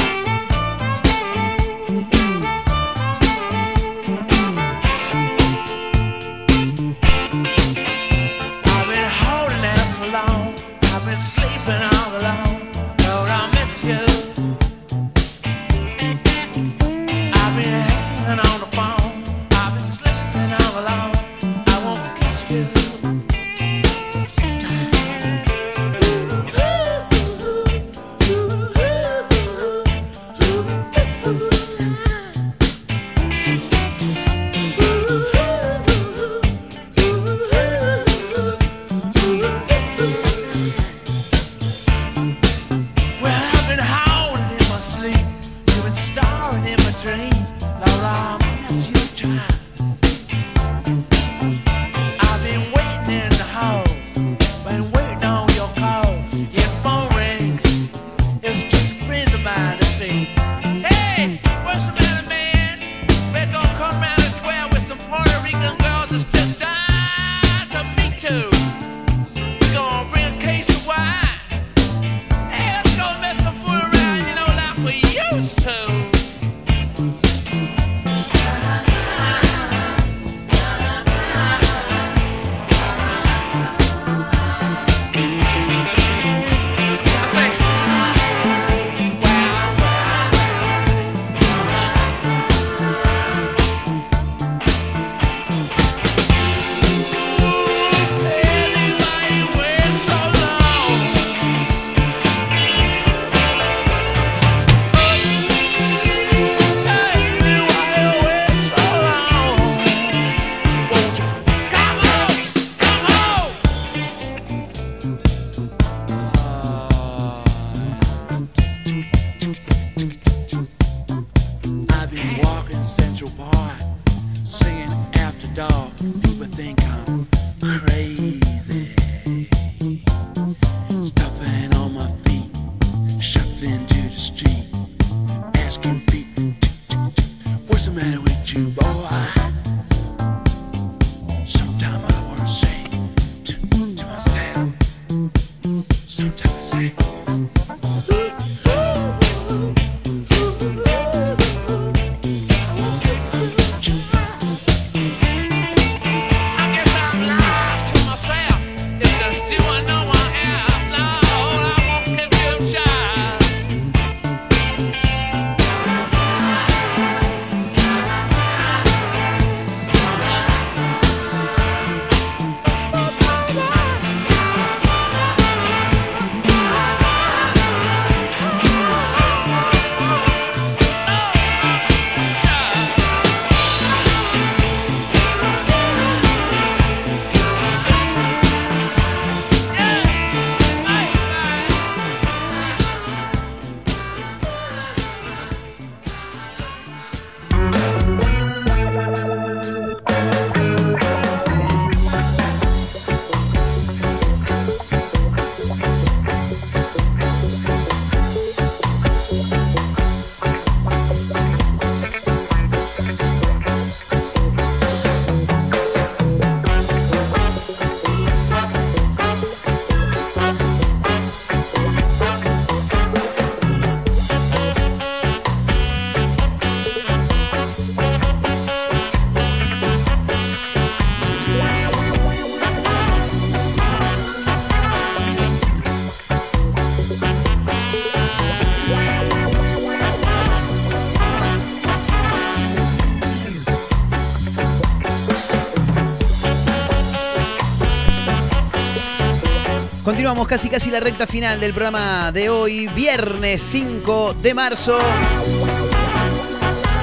Continuamos casi casi la recta final del programa de hoy, viernes 5 de marzo.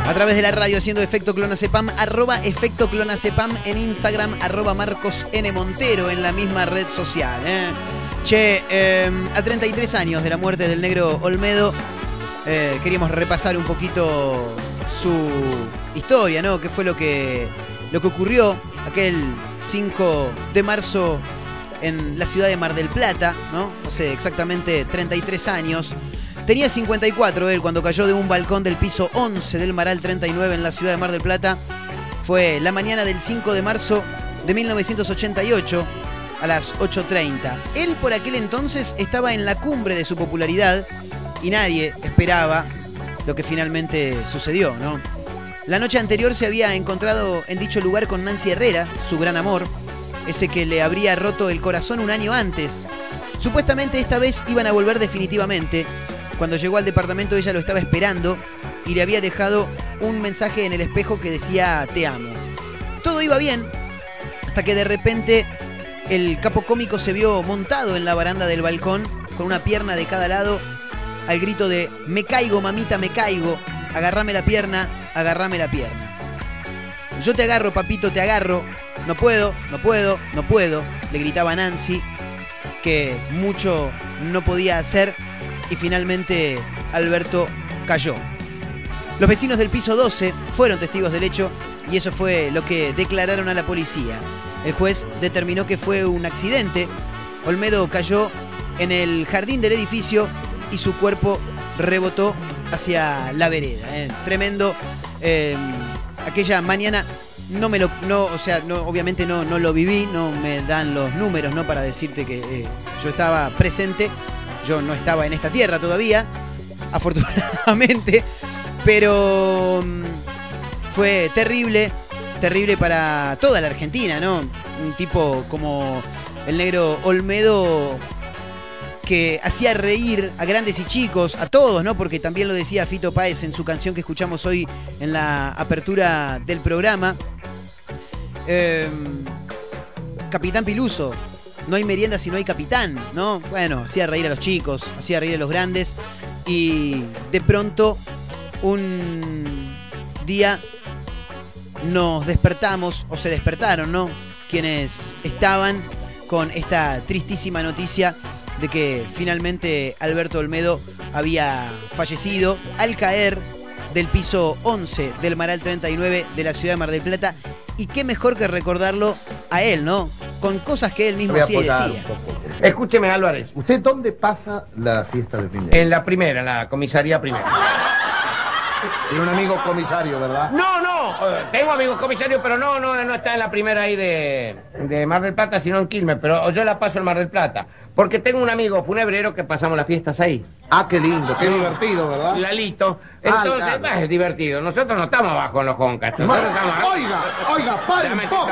A través de la radio haciendo efecto clonacepam, arroba efecto clonacepam en Instagram, arroba Marcos N. Montero en la misma red social. ¿eh? Che, eh, a 33 años de la muerte del negro Olmedo, eh, queríamos repasar un poquito su historia, ¿no? ¿Qué fue lo que, lo que ocurrió aquel 5 de marzo en la ciudad de Mar del Plata, ¿no? Hace exactamente 33 años. Tenía 54 él cuando cayó de un balcón del piso 11 del Maral 39 en la ciudad de Mar del Plata. Fue la mañana del 5 de marzo de 1988 a las 8.30. Él por aquel entonces estaba en la cumbre de su popularidad y nadie esperaba lo que finalmente sucedió, ¿no? La noche anterior se había encontrado en dicho lugar con Nancy Herrera, su gran amor, ese que le habría roto el corazón un año antes. Supuestamente esta vez iban a volver definitivamente. Cuando llegó al departamento ella lo estaba esperando y le había dejado un mensaje en el espejo que decía te amo. Todo iba bien hasta que de repente el capo cómico se vio montado en la baranda del balcón con una pierna de cada lado al grito de me caigo mamita, me caigo, agarrame la pierna, agarrame la pierna. Yo te agarro, papito, te agarro. No puedo, no puedo, no puedo, le gritaba Nancy, que mucho no podía hacer y finalmente Alberto cayó. Los vecinos del piso 12 fueron testigos del hecho y eso fue lo que declararon a la policía. El juez determinó que fue un accidente. Olmedo cayó en el jardín del edificio y su cuerpo rebotó hacia la vereda. ¿eh? Tremendo. eh, aquella mañana no me lo, no, o sea, no, obviamente no, no lo viví, no me dan los números, ¿no? Para decirte que eh, yo estaba presente, yo no estaba en esta tierra todavía, afortunadamente, pero mm, fue terrible, terrible para toda la Argentina, ¿no? Un tipo como el negro Olmedo que hacía reír a grandes y chicos, a todos, ¿no? Porque también lo decía Fito Páez en su canción que escuchamos hoy en la apertura del programa. Eh, Capitán Piluso, no hay merienda si no hay capitán, ¿no? Bueno, hacía reír a los chicos, hacía reír a los grandes y de pronto un día nos despertamos, o se despertaron, ¿no? Quienes estaban con esta tristísima noticia de que finalmente Alberto Olmedo había fallecido al caer del piso 11 del Maral 39 de la ciudad de Mar del Plata. Y qué mejor que recordarlo a él, ¿no? Con cosas que él mismo hacía y decía. Escúcheme, Álvarez. ¿Usted dónde pasa la fiesta de fin de año? En la primera, en la comisaría primera. Tiene un amigo comisario, ¿verdad? No, no, tengo amigos comisarios, pero no, no, no está en la primera ahí de, de Mar del Plata, sino en Quilmes, pero yo la paso en Mar del Plata. Porque tengo un amigo funebrero que pasamos las fiestas ahí. Ah, qué lindo, qué divertido, ¿verdad? Lalito. Ah, Entonces, claro. bah, es divertido. Nosotros no estamos abajo en los joncas. Nosotros estamos Oiga, oiga, pare un poco.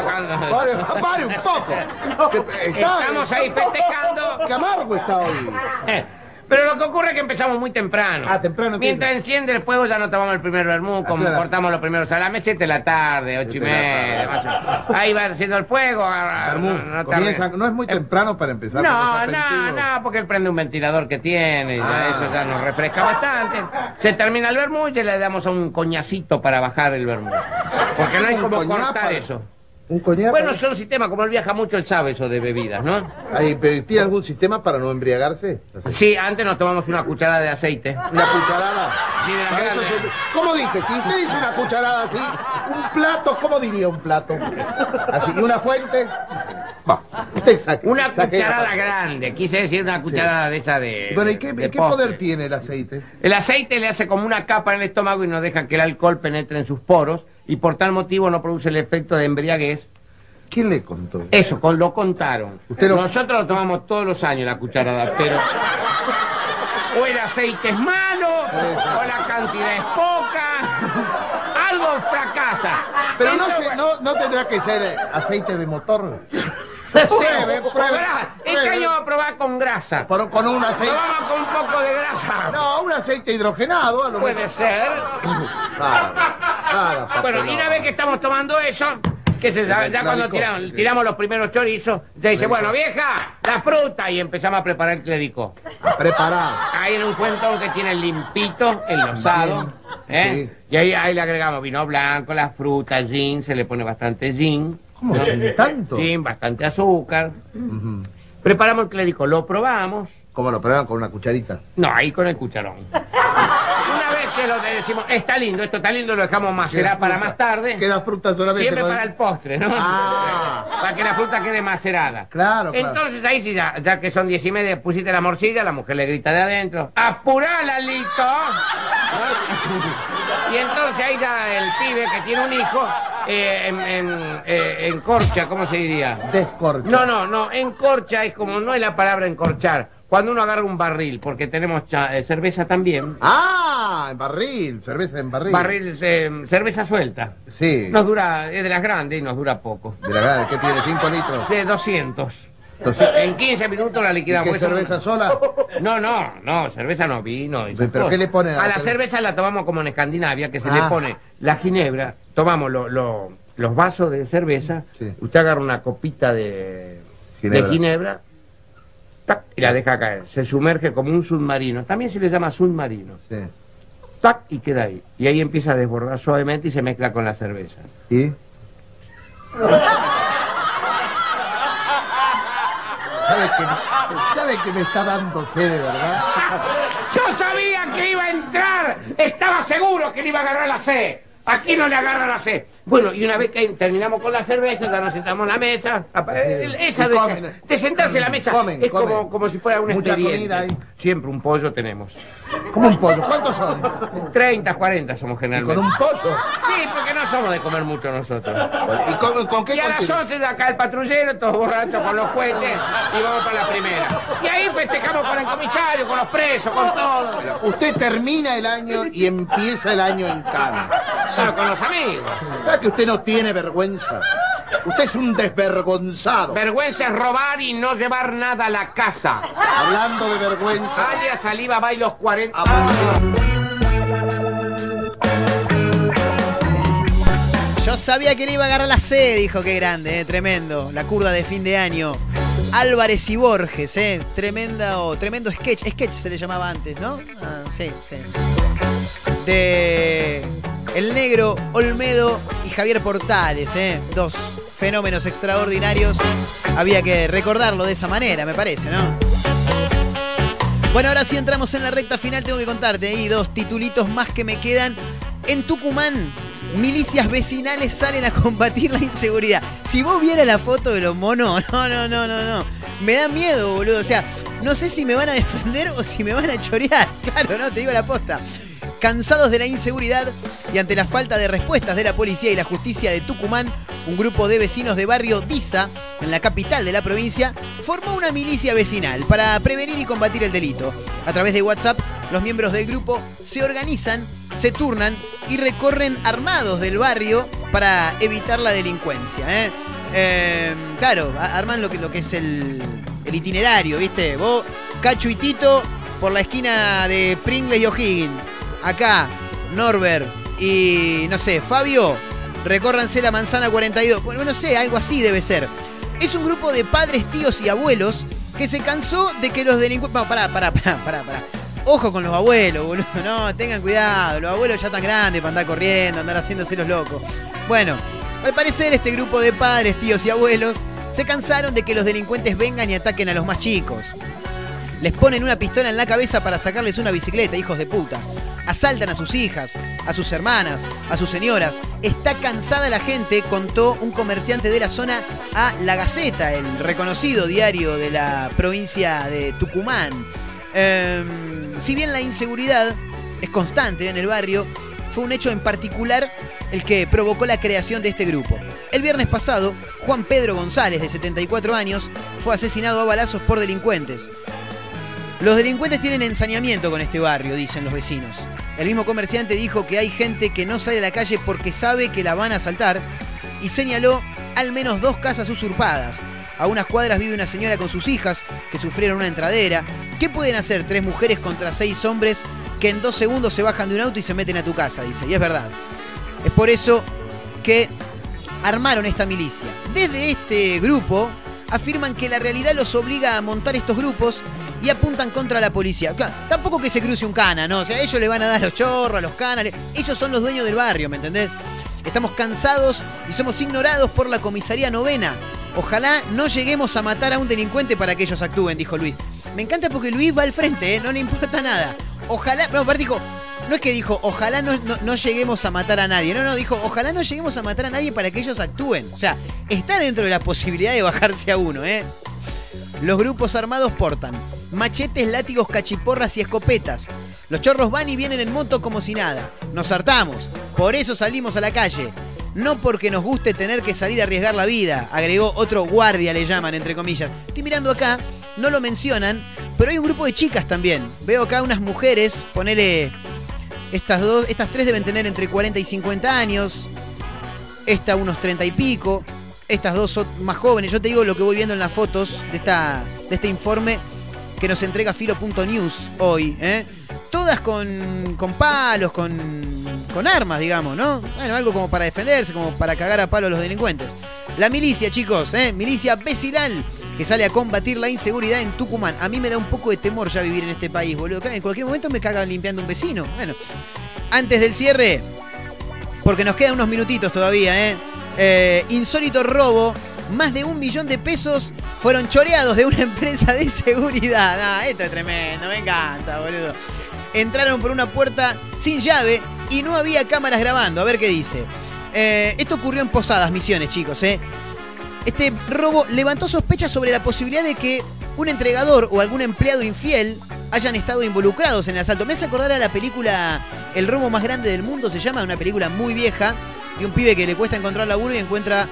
Pare, pare un poco. Estamos ahí festejando. Qué amargo está hoy. Eh, Pero lo que ocurre es que empezamos muy temprano. Ah, temprano. Mientras enciende el fuego ya no tomamos el primer vermú, como qué hora? cortamos los primeros a las 7 de la tarde, ocho y media. tarde. más o menos. Ahí va haciendo el fuego. ah, Bermú, no, no comienza- tarde. no es muy temprano para empezar. No, no, no, porque él prende un ventilador que tiene, ya Ah. eso ya nos refresca bastante. Se termina el vermú y le damos a un coñacito para bajar el vermú. Porque no hay como cortar para- eso. Un coñac. Bueno, son sistemas, como él viaja mucho, él sabe eso de bebidas, ¿no? Ahí, pero ¿Tiene algún sistema para no embriagarse? Sí, antes nos tomamos una cucharada de aceite. ¿Una cucharada? Sí, de la eso se- ¿Cómo dice? Si usted dice una cucharada así, un plato, ¿cómo diría un plato? Así, ¿y una fuente? Usted saque. Una saque- cucharada grande, quise decir una cucharada de esa de. Bueno, ¿y qué, de qué poder tiene el aceite? El aceite le hace como una capa en el estómago y no deja que el alcohol penetre en sus poros y por tal motivo no produce el efecto de embriaguez. ¿Quién le contó? Eso, con- lo contaron. Usted lo- Nosotros lo tomamos todos los años la cucharada, pero o el aceite es malo, o la cantidad es poca, algo fracasa. Pero no, se- no, no tendrá que ser eh, aceite de motor. Sí, Pruebe, pruebe. Este año va a probar con grasa. Con un aceite. Probamos con un poco de grasa. No, un aceite hidrogenado. A lo Puede mejor. ser. Claro, claro, Bueno, y una vez que estamos tomando eso, que se, ya, ya cuando tiramos, sí. tiramos los primeros chorizos, ya dice, bueno, vieja, la fruta, y empezamos a preparar el clérico. Preparado. Ahí en un cuentón que tiene limpito, enlosado, ¿eh? Y ahí, ahí le agregamos vino blanco, la fruta, gin, se le pone bastante gin. ¿Cómo? ¿no? ¿Tanto? Gin, bastante azúcar. Preparamos el clérico, lo probamos. ¿Cómo lo prueban? Con una cucharita. No, ahí con el cucharón. Una vez que lo decimos, está lindo, esto está lindo, lo dejamos macerar para más tarde. Queda fruta solamente. Siempre para el postre, ¿no? Ah. Para que la fruta quede macerada. Claro, claro. Entonces ahí sí, ya, ya que son diez y media, pusiste la morcilla, la mujer le grita de adentro, ¡apurá, Lalito! ¿No? Y entonces ahí ya el pibe que tiene un hijo, eh, en, en, eh, encorcha, ¿cómo se diría? Descorcha. No, no, no, encorcha es como, no es la palabra encorchar, cuando uno agarra un barril, porque tenemos cha- eh, cerveza también. Ah, en barril, cerveza en barril. Barril, eh, cerveza suelta. Sí. Nos dura, es de las grandes y nos dura poco. De la verdad, ¿qué tiene? ¿5 litros? Sí, 200. Entonces, En 15 minutos la ¿y liquidamos. qué Eso no- cerveza sola? No, no, no, cerveza no, vino. y ¿Pero cosas. qué le ponen a a la la cerveza? cerveza? la tomamos como en Escandinavia, que se Ah. le pone la ginebra, tomamos lo- lo- los vasos de cerveza, Sí. usted agarra una copita de Ginebra. de ginebra tac, y la deja caer. Se sumerge como un submarino. También se le llama submarino. Sí. Tac, y queda ahí. Y ahí empieza a desbordar suavemente y se mezcla con la cerveza. ¿Y? ¿Sabe que, ¿Sabe que me está dando sed, verdad? Yo sabía que iba a entrar. Estaba seguro que le iba a agarrar la C. Aquí no le agarra la C. Bueno, y una vez que terminamos con la cerveza, ya nos sentamos en la mesa. El- Esa de, comen. de sentarse en la mesa Comen, es comen. como, como si fuera un Mucha expediente. comida ahí. Siempre un pollo tenemos. Como un pollo. ¿Cuántos son? 30, 40 somos ¿Y generalmente. con un pollo? Sí, porque no somos de comer mucho nosotros. ¿Y con, con qué Y a las contigo? 11 de acá el patrullero, todos borrachos con los cohetes, y vamos para la primera. Y ahí festejamos con el comisario, con los presos, con todo. Usted termina el año y empieza el año en cana. Bueno, con los amigos. ¿Sabe que usted no tiene vergüenza? Usted es un desvergonzado. Vergüenza es robar y no llevar nada a la casa. Hablando de vergüenza. Alias Saliva va y los 40. Yo sabía que le iba a agarrar la C, dijo qué grande, eh, tremendo. La curda de fin de año. Álvarez y Borges, eh, tremenda o tremendo sketch, sketch se le llamaba antes, ¿no? Ah, sí, sí. De El Negro, Olmedo y Javier Portales, eh, dos fenómenos extraordinarios. Había que recordarlo de esa manera, me parece, ¿no? Bueno, ahora sí entramos en la recta final, tengo que contarte ahí dos titulitos más que me quedan. En Tucumán, milicias vecinales salen a combatir la inseguridad. Si vos vieras la foto de los monos, no, no, no, no, no. Me da miedo, boludo. O sea, no sé si me van a defender o si me van a chorear. Claro, no, te digo la posta. Cansados de la inseguridad y ante la falta de respuestas de la policía y la justicia de Tucumán, un grupo de vecinos de barrio Diza, en la capital de la provincia, formó una milicia vecinal para prevenir y combatir el delito. A través de WhatsApp, los miembros del grupo se organizan, se turnan y recorren armados del barrio para evitar la delincuencia. ¿eh? Eh, claro, arman lo que, es el, el itinerario, ¿viste? Vos, Cacho y Tito, por la esquina de Pringles y O'Higgins. Acá, Norbert y, no sé, Fabio, recórranse la manzana 42. Bueno, no sé, algo así debe ser. Es un grupo de padres, tíos y abuelos que se cansó de que los delincuentes... No, pará, pará, pará, pará, pará. Ojo con los abuelos, boludo. No, tengan cuidado. Los abuelos ya están grandes para andar corriendo, andar haciéndose los locos. Bueno, al parecer este grupo de padres, tíos y abuelos se cansaron de que los delincuentes vengan y ataquen a los más chicos. Les ponen una pistola en la cabeza para sacarles una bicicleta, hijos de puta. Asaltan a sus hijas, a sus hermanas, a sus señoras. Está cansada la gente, contó un comerciante de la zona a La Gaceta, el reconocido diario de la provincia de Tucumán. Em, si bien la inseguridad es constante en el barrio, fue un hecho en particular el que provocó la creación de este grupo. El viernes pasado, Juan Pedro González, de 74 años, fue asesinado a balazos por delincuentes. Los delincuentes tienen ensañamiento con este barrio, dicen los vecinos. El mismo comerciante dijo que hay gente que no sale a la calle porque sabe que la van a asaltar y señaló al menos dos casas usurpadas. A unas cuadras vive una señora con sus hijas que sufrieron una entradera. ¿Qué pueden hacer tres mujeres contra seis hombres que en dos segundos se bajan de un auto y se meten a tu casa? Dice, y es verdad. Es por eso que armaron esta milicia. Desde este grupo afirman que la realidad los obliga a montar estos grupos y apuntan contra la policía. Claro, tampoco que se cruce un cana, ¿no? O sea, ellos le van a dar los chorros, a los canales. Ellos son los dueños del barrio, ¿me entendés? Estamos cansados y somos ignorados por la comisaría novena. Ojalá no lleguemos a matar a un delincuente para que ellos actúen, dijo Luis. Me encanta porque Luis va al frente, ¿eh? no le importa nada. Ojalá, no, aparte dijo, no es que dijo, ojalá no, no- no lleguemos a matar a nadie. No, no, dijo, ojalá no lleguemos a matar a nadie para que ellos actúen. O sea, está dentro de la posibilidad de bajarse a uno, ¿eh? Los grupos armados portan machetes, látigos, cachiporras y escopetas. Los chorros van y vienen en moto como si nada. Nos hartamos. Por eso salimos a la calle. No porque nos guste tener que salir a arriesgar la vida, agregó otro guardia, le llaman, entre comillas. Estoy mirando acá, no lo mencionan, pero hay un grupo de chicas también. Veo acá unas mujeres, ponele. Estas dos, estas tres deben tener entre 40 y 50 años. Esta unos 30 y pico. Estas dos son más jóvenes. Yo te digo lo que voy viendo en las fotos de, esta, de este informe que nos entrega Filo.news hoy. ¿eh? Todas con, con palos, con, con armas, digamos, ¿no? Bueno, algo como para defenderse, como para cagar a palo a los delincuentes. La milicia, chicos, ¿eh? milicia vecinal que sale a combatir la inseguridad en Tucumán. A mí me da un poco de temor ya vivir en este país, boludo. En cualquier momento me cagan limpiando un vecino. Bueno, antes del cierre, porque nos quedan unos minutitos todavía, ¿eh? Eh, insólito robo. Más de un millón de pesos fueron choreados de una empresa de seguridad. Ah, esto es tremendo, me encanta, boludo. Entraron por una puerta sin llave y no había cámaras grabando. A ver qué dice. Eh, esto ocurrió en Posadas, Misiones, chicos, ¿eh? Este robo levantó sospechas sobre la posibilidad de que un entregador o algún empleado infiel hayan estado involucrados en el asalto. Me hace acordar a la película El robo más grande del mundo, se llama, una película muy vieja, de un pibe que le cuesta encontrar laburo y encuentra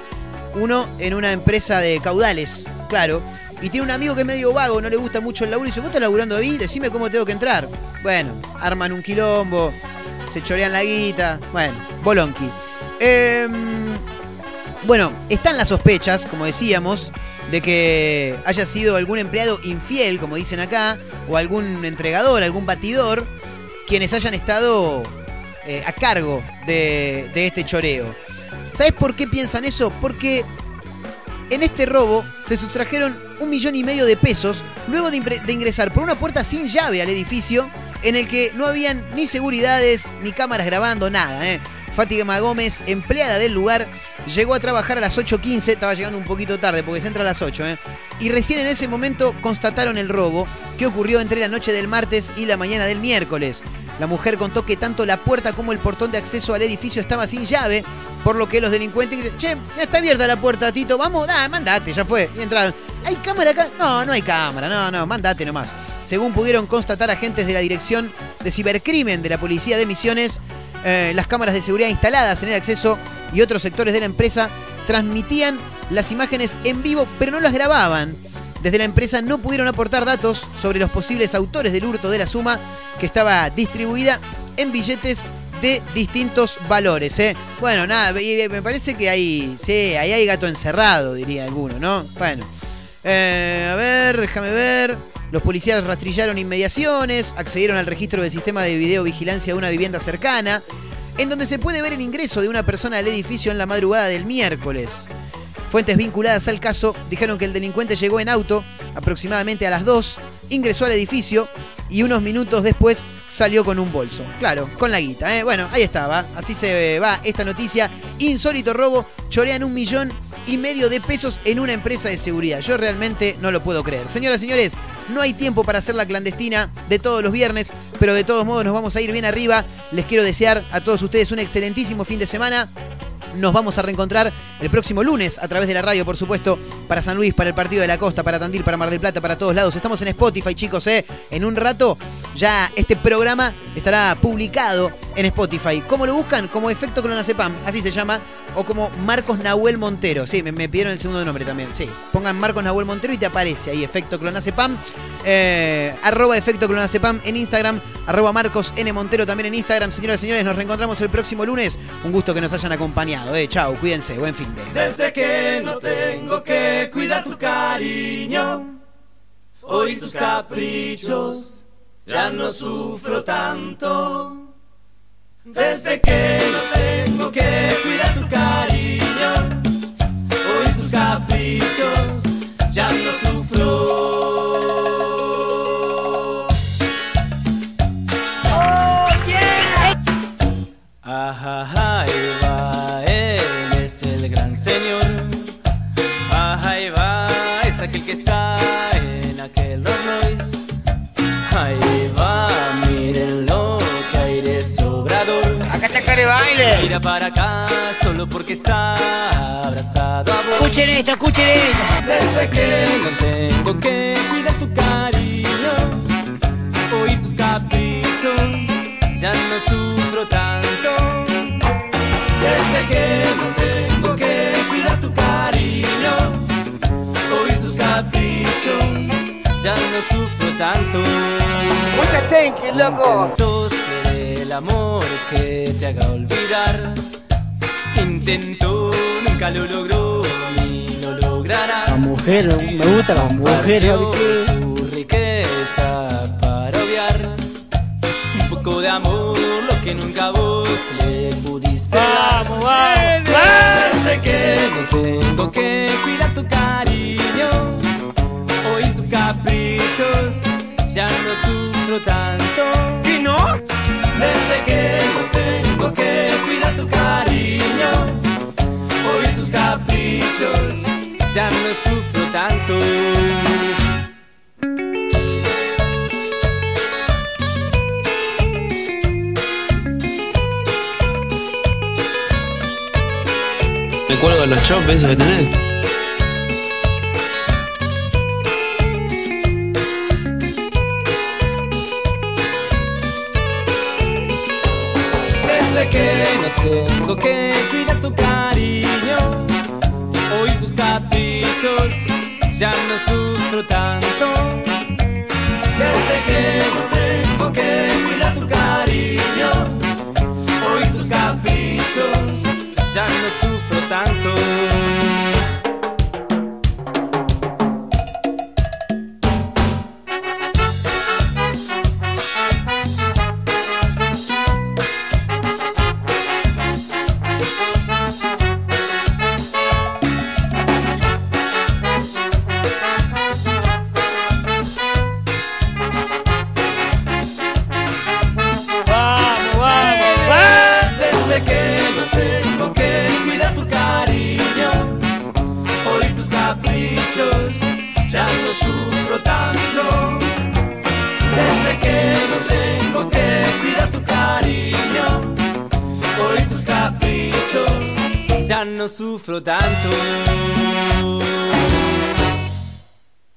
uno en una empresa de caudales, claro. Y tiene un amigo que es medio vago, no le gusta mucho el laburo y dice, ¿vos estás laburando ahí? Decime cómo tengo que entrar. Bueno, arman un quilombo, se chorean la guita, bueno, bolonqui. Em, bueno, están las sospechas, como decíamos, de que haya sido algún empleado infiel, como dicen acá, o algún entregador, algún batidor, quienes hayan estado eh, a cargo de, de este choreo. ¿Sabes por qué piensan eso? Porque en este robo se sustrajeron un millón y medio de pesos luego de, ingresar por una puerta sin llave al edificio en el que no habían ni seguridades ni cámaras grabando nada. ¿eh? Fátima Gómez, empleada del lugar, llegó a trabajar a las 8.15, estaba llegando un poquito tarde porque se entra a las 8, ¿eh? y recién en ese momento constataron el robo que ocurrió entre la noche del martes y la mañana del miércoles. La mujer contó que tanto la puerta como el portón de acceso al edificio estaba sin llave, por lo que los delincuentes dicen, che, ya está abierta la puerta, Tito, vamos, da, mandate, ya fue. Y entraron. ¿Hay cámara acá? No, no hay cámara, no, no, mandate nomás. Según pudieron constatar agentes de la Dirección de Cibercrimen de la Policía de Misiones, eh, las cámaras de seguridad instaladas en el acceso y otros sectores de la empresa transmitían las imágenes en vivo, pero no las grababan. Desde la empresa no pudieron aportar datos sobre los posibles autores del hurto de la suma que estaba distribuida en billetes de distintos valores. ¿eh? Bueno, nada, y me parece que hay, sí, ahí hay gato encerrado, diría alguno, ¿no? Bueno, eh, a ver, déjame ver. Los policías rastrillaron inmediaciones, accedieron al registro del sistema de videovigilancia de una vivienda cercana, en donde se puede ver el ingreso de una persona al edificio en la madrugada del miércoles. Fuentes vinculadas al caso dijeron que el delincuente llegó en auto aproximadamente a las 2, ingresó al edificio y unos minutos después salió con un bolso. Claro, con la guita. ¿eh? Bueno, ahí estaba. Así se va esta noticia. Insólito robo. Chorean un millón y medio de pesos en una empresa de seguridad. Yo realmente no lo puedo creer. Señoras y señores, no hay tiempo para hacer la clandestina de todos los viernes, pero de todos modos nos vamos a ir bien arriba. Les quiero desear a todos ustedes un excelentísimo fin de semana. Nos vamos a reencontrar el próximo lunes a través de la radio, por supuesto, para San Luis, para el Partido de la Costa, para Tandil, para Mar del Plata, para todos lados. Estamos en Spotify, chicos, ¿eh? En un rato ya este programa estará publicado en Spotify. ¿Cómo lo buscan? Como Efecto Clonazepam, así se llama, o como Marcos Nahuel Montero. Sí, me, pidieron el segundo nombre también, sí. Pongan Marcos Nahuel Montero y te aparece ahí Efecto Clonazepam. Eh, arroba Efecto Clonazepam en Instagram, arroba Marcos N. Montero también en Instagram. Señoras y señores, nos reencontramos el próximo lunes. Un gusto que nos hayan acompañado. Eh. Chau, cuídense, buen fin de. Desde que no tengo que cuidar tu cariño, oír tus caprichos, ya no sufro tanto. Desde que no tengo que cuidar tu cariño, oír tus caprichos, ya no sufro. Mira para acá, solo porque está abrazado a vos. Escuchen esto, escuchen esto. Desde que no tengo que cuidar tu cariño, oír tus caprichos, ya no sufro tanto. Desde que no tengo que cuidar tu cariño, oír tus caprichos, ya no sufro tanto. Mucha thank you, loco. El amor que te haga olvidar. Intentó, nunca lo logró, ni lo logrará. La mujer, me gusta la mujer. Su riqueza para obviar un poco de amor, lo que nunca vos le pudiste dar. Vamos, vamos, Desde que no tengo que cuidar tu cariño, oír tus caprichos, ya no sufro tanto. Desde que no tengo que cuidar tu cariño, oír tus caprichos, ya no sufro tanto. De los chops esos que tenés. Tengo que cuidar tu cariño, oír tus caprichos, ya no sufro tanto. Desde que no tengo que cuidar tu cariño, oír tus caprichos, ya no sufro tanto. Oír tus